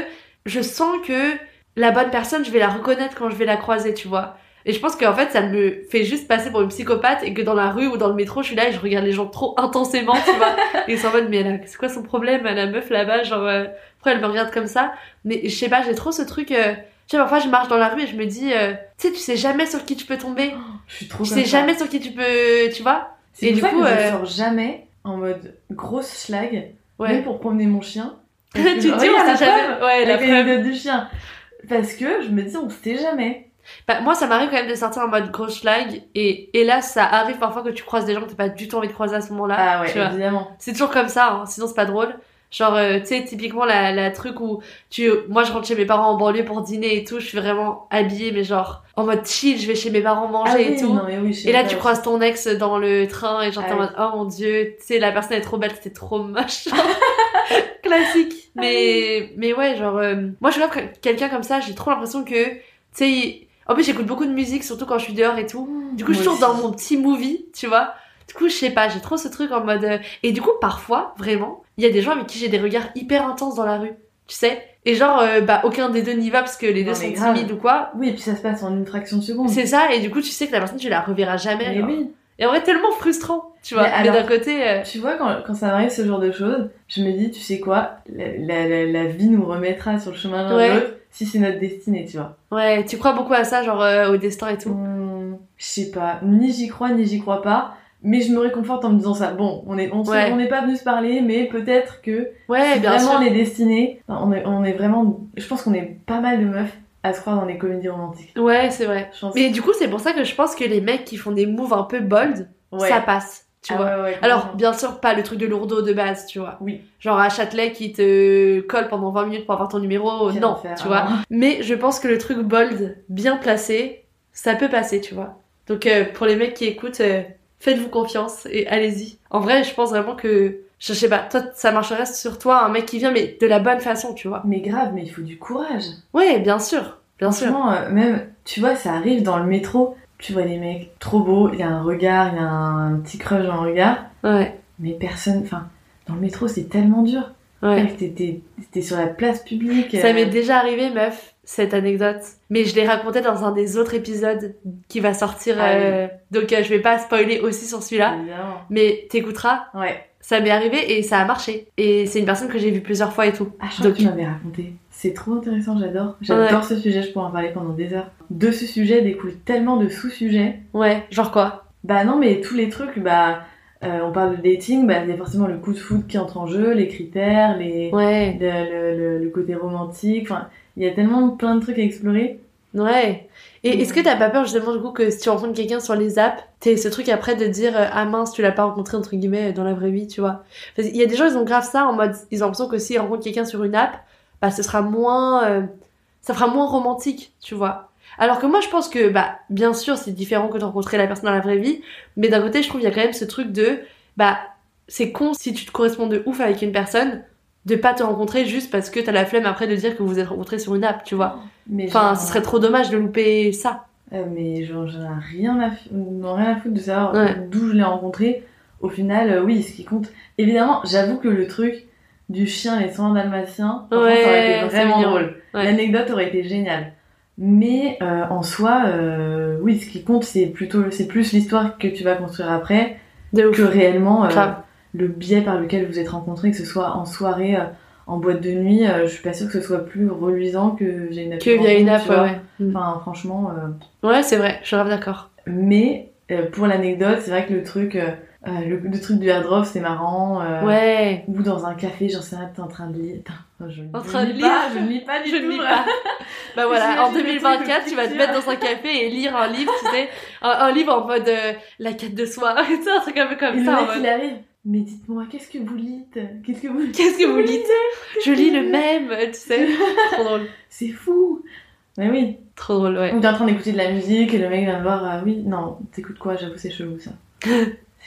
je sens que la bonne personne, je vais la reconnaître quand je vais la croiser, tu vois. Et je pense qu'en fait, ça me fait juste passer pour une psychopathe et que dans la rue ou dans le métro, je suis là et je regarde les gens trop intensément, tu vois. et ils sont en mode, mais a- c'est quoi son problème, la meuf là-bas, genre, euh, pourquoi elle me regarde comme ça? Mais je sais pas, j'ai trop ce truc. euh, tu sais, parfois je marche dans la rue et je me dis, euh, tu sais, tu sais jamais sur qui tu peux tomber. Je suis trop Tu sais jamais sur qui tu peux, tu vois. C'est Et pour du ça coup, que je euh, sors jamais en mode grosse schlag, Ouais. même pour promener mon chien. tu te dis, on sait jamais. Ouais, la preuve. du chien. Parce que je me dis, on sait jamais. Bah, moi, ça m'arrive quand même de sortir en mode grosse schlag. Et hélas, ça arrive parfois que tu croises des gens que t'as pas du tout envie de croiser à ce moment-là. Ah ouais, évidemment. C'est toujours comme ça, hein, sinon c'est pas drôle. Genre, euh, tu sais, typiquement, la, la truc où tu, moi, je rentre chez mes parents en banlieue pour dîner et tout, je suis vraiment habillée, mais genre, en mode chill, je vais chez mes parents manger ah oui, et tout. non mais oui, Et là, tu croises ton ex dans le train et genre, t'es Ah en oui. mode, oh mon dieu, tu sais, la personne est trop belle, c'était trop moche. Classique. Ah Mais, mais ouais, genre, euh, moi, je suis quelqu'un comme ça, j'ai trop l'impression que, tu sais, en plus, j'écoute beaucoup de musique, surtout quand je suis dehors et tout. Du coup, je suis dans mon petit movie, tu vois. Du coup, je sais pas, j'ai trop ce truc en mode. euh, Et du coup, parfois, vraiment, il y a des gens avec qui j'ai des regards hyper intenses dans la rue, tu sais. Et genre, euh, bah, aucun des deux n'y va parce que les deux Non, sont grave. timides ou quoi. Oui, et puis ça se passe en une fraction de seconde. C'est ça, et du coup, tu sais que la personne, tu la reverras jamais. Mais oui. Et en vrai, tellement frustrant, tu vois. Mais d'un côté, euh, Tu vois, quand, quand ça m'arrive ce genre de choses, je me dis, tu sais quoi, la, la, la, la vie nous remettra sur le chemin l'un Ouais. de l'autre si c'est notre destinée, tu vois. ouais, tu crois beaucoup à ça, genre euh, au destin et tout. Hum, je sais pas, ni j'y crois, ni j'y crois pas. Mais je me réconforte en me disant ça. Bon, on est, on, Ouais. n'est pas venu se parler, mais peut-être que Ouais, bien vraiment sûr. on est destiné, on est, on est vraiment, je pense qu'on est pas mal de meufs à se croire dans des comédies romantiques. Ouais, c'est vrai. Mais du coup, c'est pour ça que je pense que les mecs qui font des moves un peu bold, ouais. ça passe, tu Ah vois. ouais, ouais, Alors, bien sûr, pas le truc de lourdeau de base, tu vois. Oui. Genre à Châtelet qui te colle pendant 20 minutes pour avoir ton numéro, non, tu vois. hein. Mais je pense que le truc bold, bien placé, ça peut passer, tu vois. Donc euh, pour les mecs qui écoutent, euh, faites-vous confiance et allez-y. En vrai, je pense vraiment que, je sais pas, toi, ça marcherait sur toi, un mec qui vient, mais de la bonne façon, tu vois. Mais grave, mais il faut du courage. Ouais, bien sûr, bien sûr. Euh, même, tu vois, ça arrive dans le métro. Tu vois des mecs trop beaux, il y a un regard, il y a un petit crush dans le regard. Ouais, Mais personne, enfin, dans le métro, c'est tellement dur. Ouais. T'étais t'étais sur la place publique. Ça euh, m'est déjà arrivé, meuf, cette anecdote. Mais je l'ai raconté dans un des autres épisodes qui va sortir. Ah oui. euh, Donc euh, je vais pas spoiler aussi sur celui-là. Mais t'écouteras, Ouais. ça m'est arrivé et ça a marché. Et c'est une personne que j'ai vue plusieurs fois et tout. Ah, je Donc- que tu m'avais raconté. C'est trop intéressant, j'adore. J'adore ce sujet, je pourrais en parler pendant des heures. De ce sujet découle tellement de sous-sujets. Ouais, genre quoi? Bah non, mais tous les trucs, bah, euh, on parle de dating, bah, il y a forcément le coup de foot qui entre en jeu, les critères, les, Ouais, le, le- le- le côté romantique, enfin, il y a tellement plein de trucs à explorer. ouais. Et est-ce que t'as pas peur justement du coup que si tu rencontres quelqu'un sur les apps, t'aies ce truc après de dire euh, ah mince tu l'as pas rencontré entre guillemets dans la vraie vie, tu vois Parce qu'il y a des gens ils ont grave ça en mode ils ont l'impression que s'ils rencontrent quelqu'un sur une app, bah ce sera moins euh, ça fera moins romantique, tu vois. Alors que moi je pense que bah bien sûr c'est différent que de rencontrer la personne dans la vraie vie, mais d'un côté je trouve il y a quand même ce truc de bah c'est con si tu te corresponds de ouf avec une personne de pas te rencontrer juste parce que t'as la flemme après de dire que vous vous êtes rencontrés sur une app, tu vois. Mais Enfin, genre- ce serait trop dommage de louper ça. Euh, mais genre, j'en ai rien à, f- non, rien à foutre de savoir Ouais. d'où je l'ai rencontré. Au final, euh, oui, ce qui compte. Évidemment, j'avoue que le truc du chien et dalmatiens, franchement, Ouais, ça aurait été vraiment drôle. Ouais. L'anecdote aurait été géniale. Mais euh, en soi, euh, oui, ce qui compte, c'est plutôt, c'est plus l'histoire que tu vas construire après que réellement euh, le biais par lequel vous êtes rencontrés, que ce soit en soirée, euh, en boîte de nuit. euh, je suis pas sûre que ce soit plus reluisant que j'ai une app. Que via une app, ouais. Enfin, franchement. Ouais, c'est vrai, je suis grave d'accord. mais pour l'anecdote, c'est vrai que le truc, euh, euh, le, le truc du airdrop, c'est marrant. euh, Ouais. Ou dans un café, j'en sais rien, t'es en train de lire. Putain, je, En train de lis pas, lire. je ne lis pas du Je tout. ne lis pas. Bah voilà, en J'imagine le truc 2024, de tu vas te mettre dans un café et lire un livre, tu sais, un, un livre en mode euh, la quête de soi, tu sais, un truc un peu Et comme le ça. en mode, il arrive. Mais dites-moi, qu'est-ce que vous lites Qu'est-ce que vous Qu'est-ce que vous lisez Je lis le même, tu sais. Trop drôle. C'est fou Mais oui. Trop drôle, ouais. Ou t'es en train d'écouter de la musique et le mec vient te voir. ah oui, non, t'écoutes quoi? J'avoue, c'est chelou ça.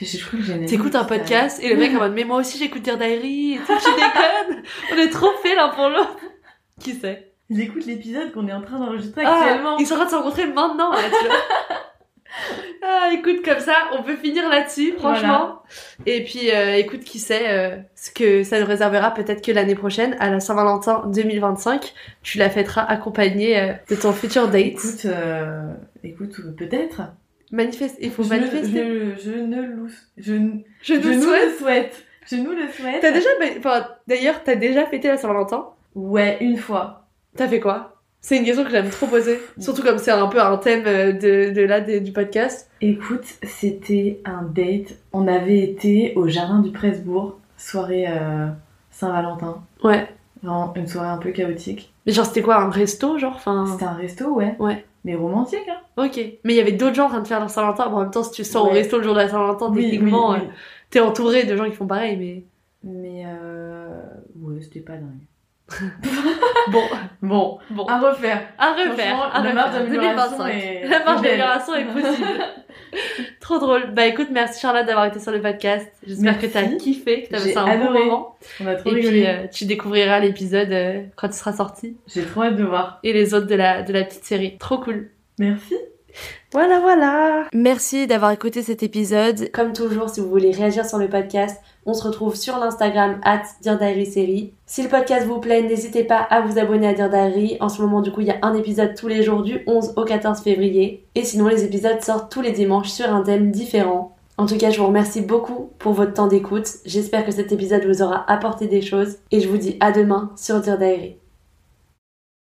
Je trouve que j'ai T'écoutes un podcast et le mec en mode mais moi aussi j'écoute Dear Diary et tout, tu déconnes On est trop fait l'un pour l'autre Qui sait? Il écoute l'épisode qu'on est en train d'enregistrer Ah, actuellement. Ils sont en train de se rencontrer maintenant là, tu vois. Ah, écoute, comme ça, on peut finir là-dessus, franchement. Et puis, euh, écoute, qui sait euh, ce que ça nous réservera peut-être que l'année prochaine, à la Saint-Valentin 2025, tu la fêteras accompagnée euh, de ton futur date. Écoute, euh, écoute, peut-être. Manifeste, il faut je, manifester. je, je ne je, Je, nous le souhaite. Je nous le souhaite. T'as déjà, enfin, d'ailleurs, t'as déjà fêté la Saint-Valentin? Ouais, une fois. T'as fait quoi? C'est une question que j'aime trop poser. Surtout comme c'est un peu un thème euh, de, de là, du podcast. Écoute, c'était un date. On avait été au jardin du Presbourg, soirée euh, Saint-Valentin. Ouais. Vraiment une soirée un peu chaotique. Mais genre, c'était quoi, un resto, genre Enfin. C'était un resto, ouais. Ouais. Mais romantique, hein. Ok. Mais il y avait d'autres gens en train de faire leur Saint-Valentin. Bon, en même temps, si tu sors au resto le jour de la Saint-Valentin, Oui, techniquement, oui, euh, oui. t'es entouré de gens qui font pareil, mais. Mais euh... ouais, c'était pas dingue. Bon, Bon, bon. à refaire. À refaire, à la refaire. marge d'amélioration 2025. est- La marge d'amélioration est possible. Trop drôle. Bah écoute, merci Charlotte d'avoir été sur le podcast. J'espère que t'as kiffé, que t'as passé un bon adoré. moment. On a trop Et rigolé. puis euh, tu découvriras l'épisode euh, quand il sera sorti. J'ai trop hâte de voir. Et les autres de la, de la petite série. Trop cool. Merci. Voilà, voilà. Merci d'avoir écouté cet épisode. Comme toujours, si vous voulez réagir sur le podcast, on se retrouve sur l'Instagram at Série. Si le podcast vous plaît, n'hésitez pas à vous abonner à Dear Diary. En ce moment, du coup, il y a un épisode tous les jours du 11 au 14 février. Et sinon, les épisodes sortent tous les dimanches sur un thème différent. En tout cas, je vous remercie beaucoup pour votre temps d'écoute. J'espère que cet épisode vous aura apporté des choses et je vous dis à demain sur Dear Diary.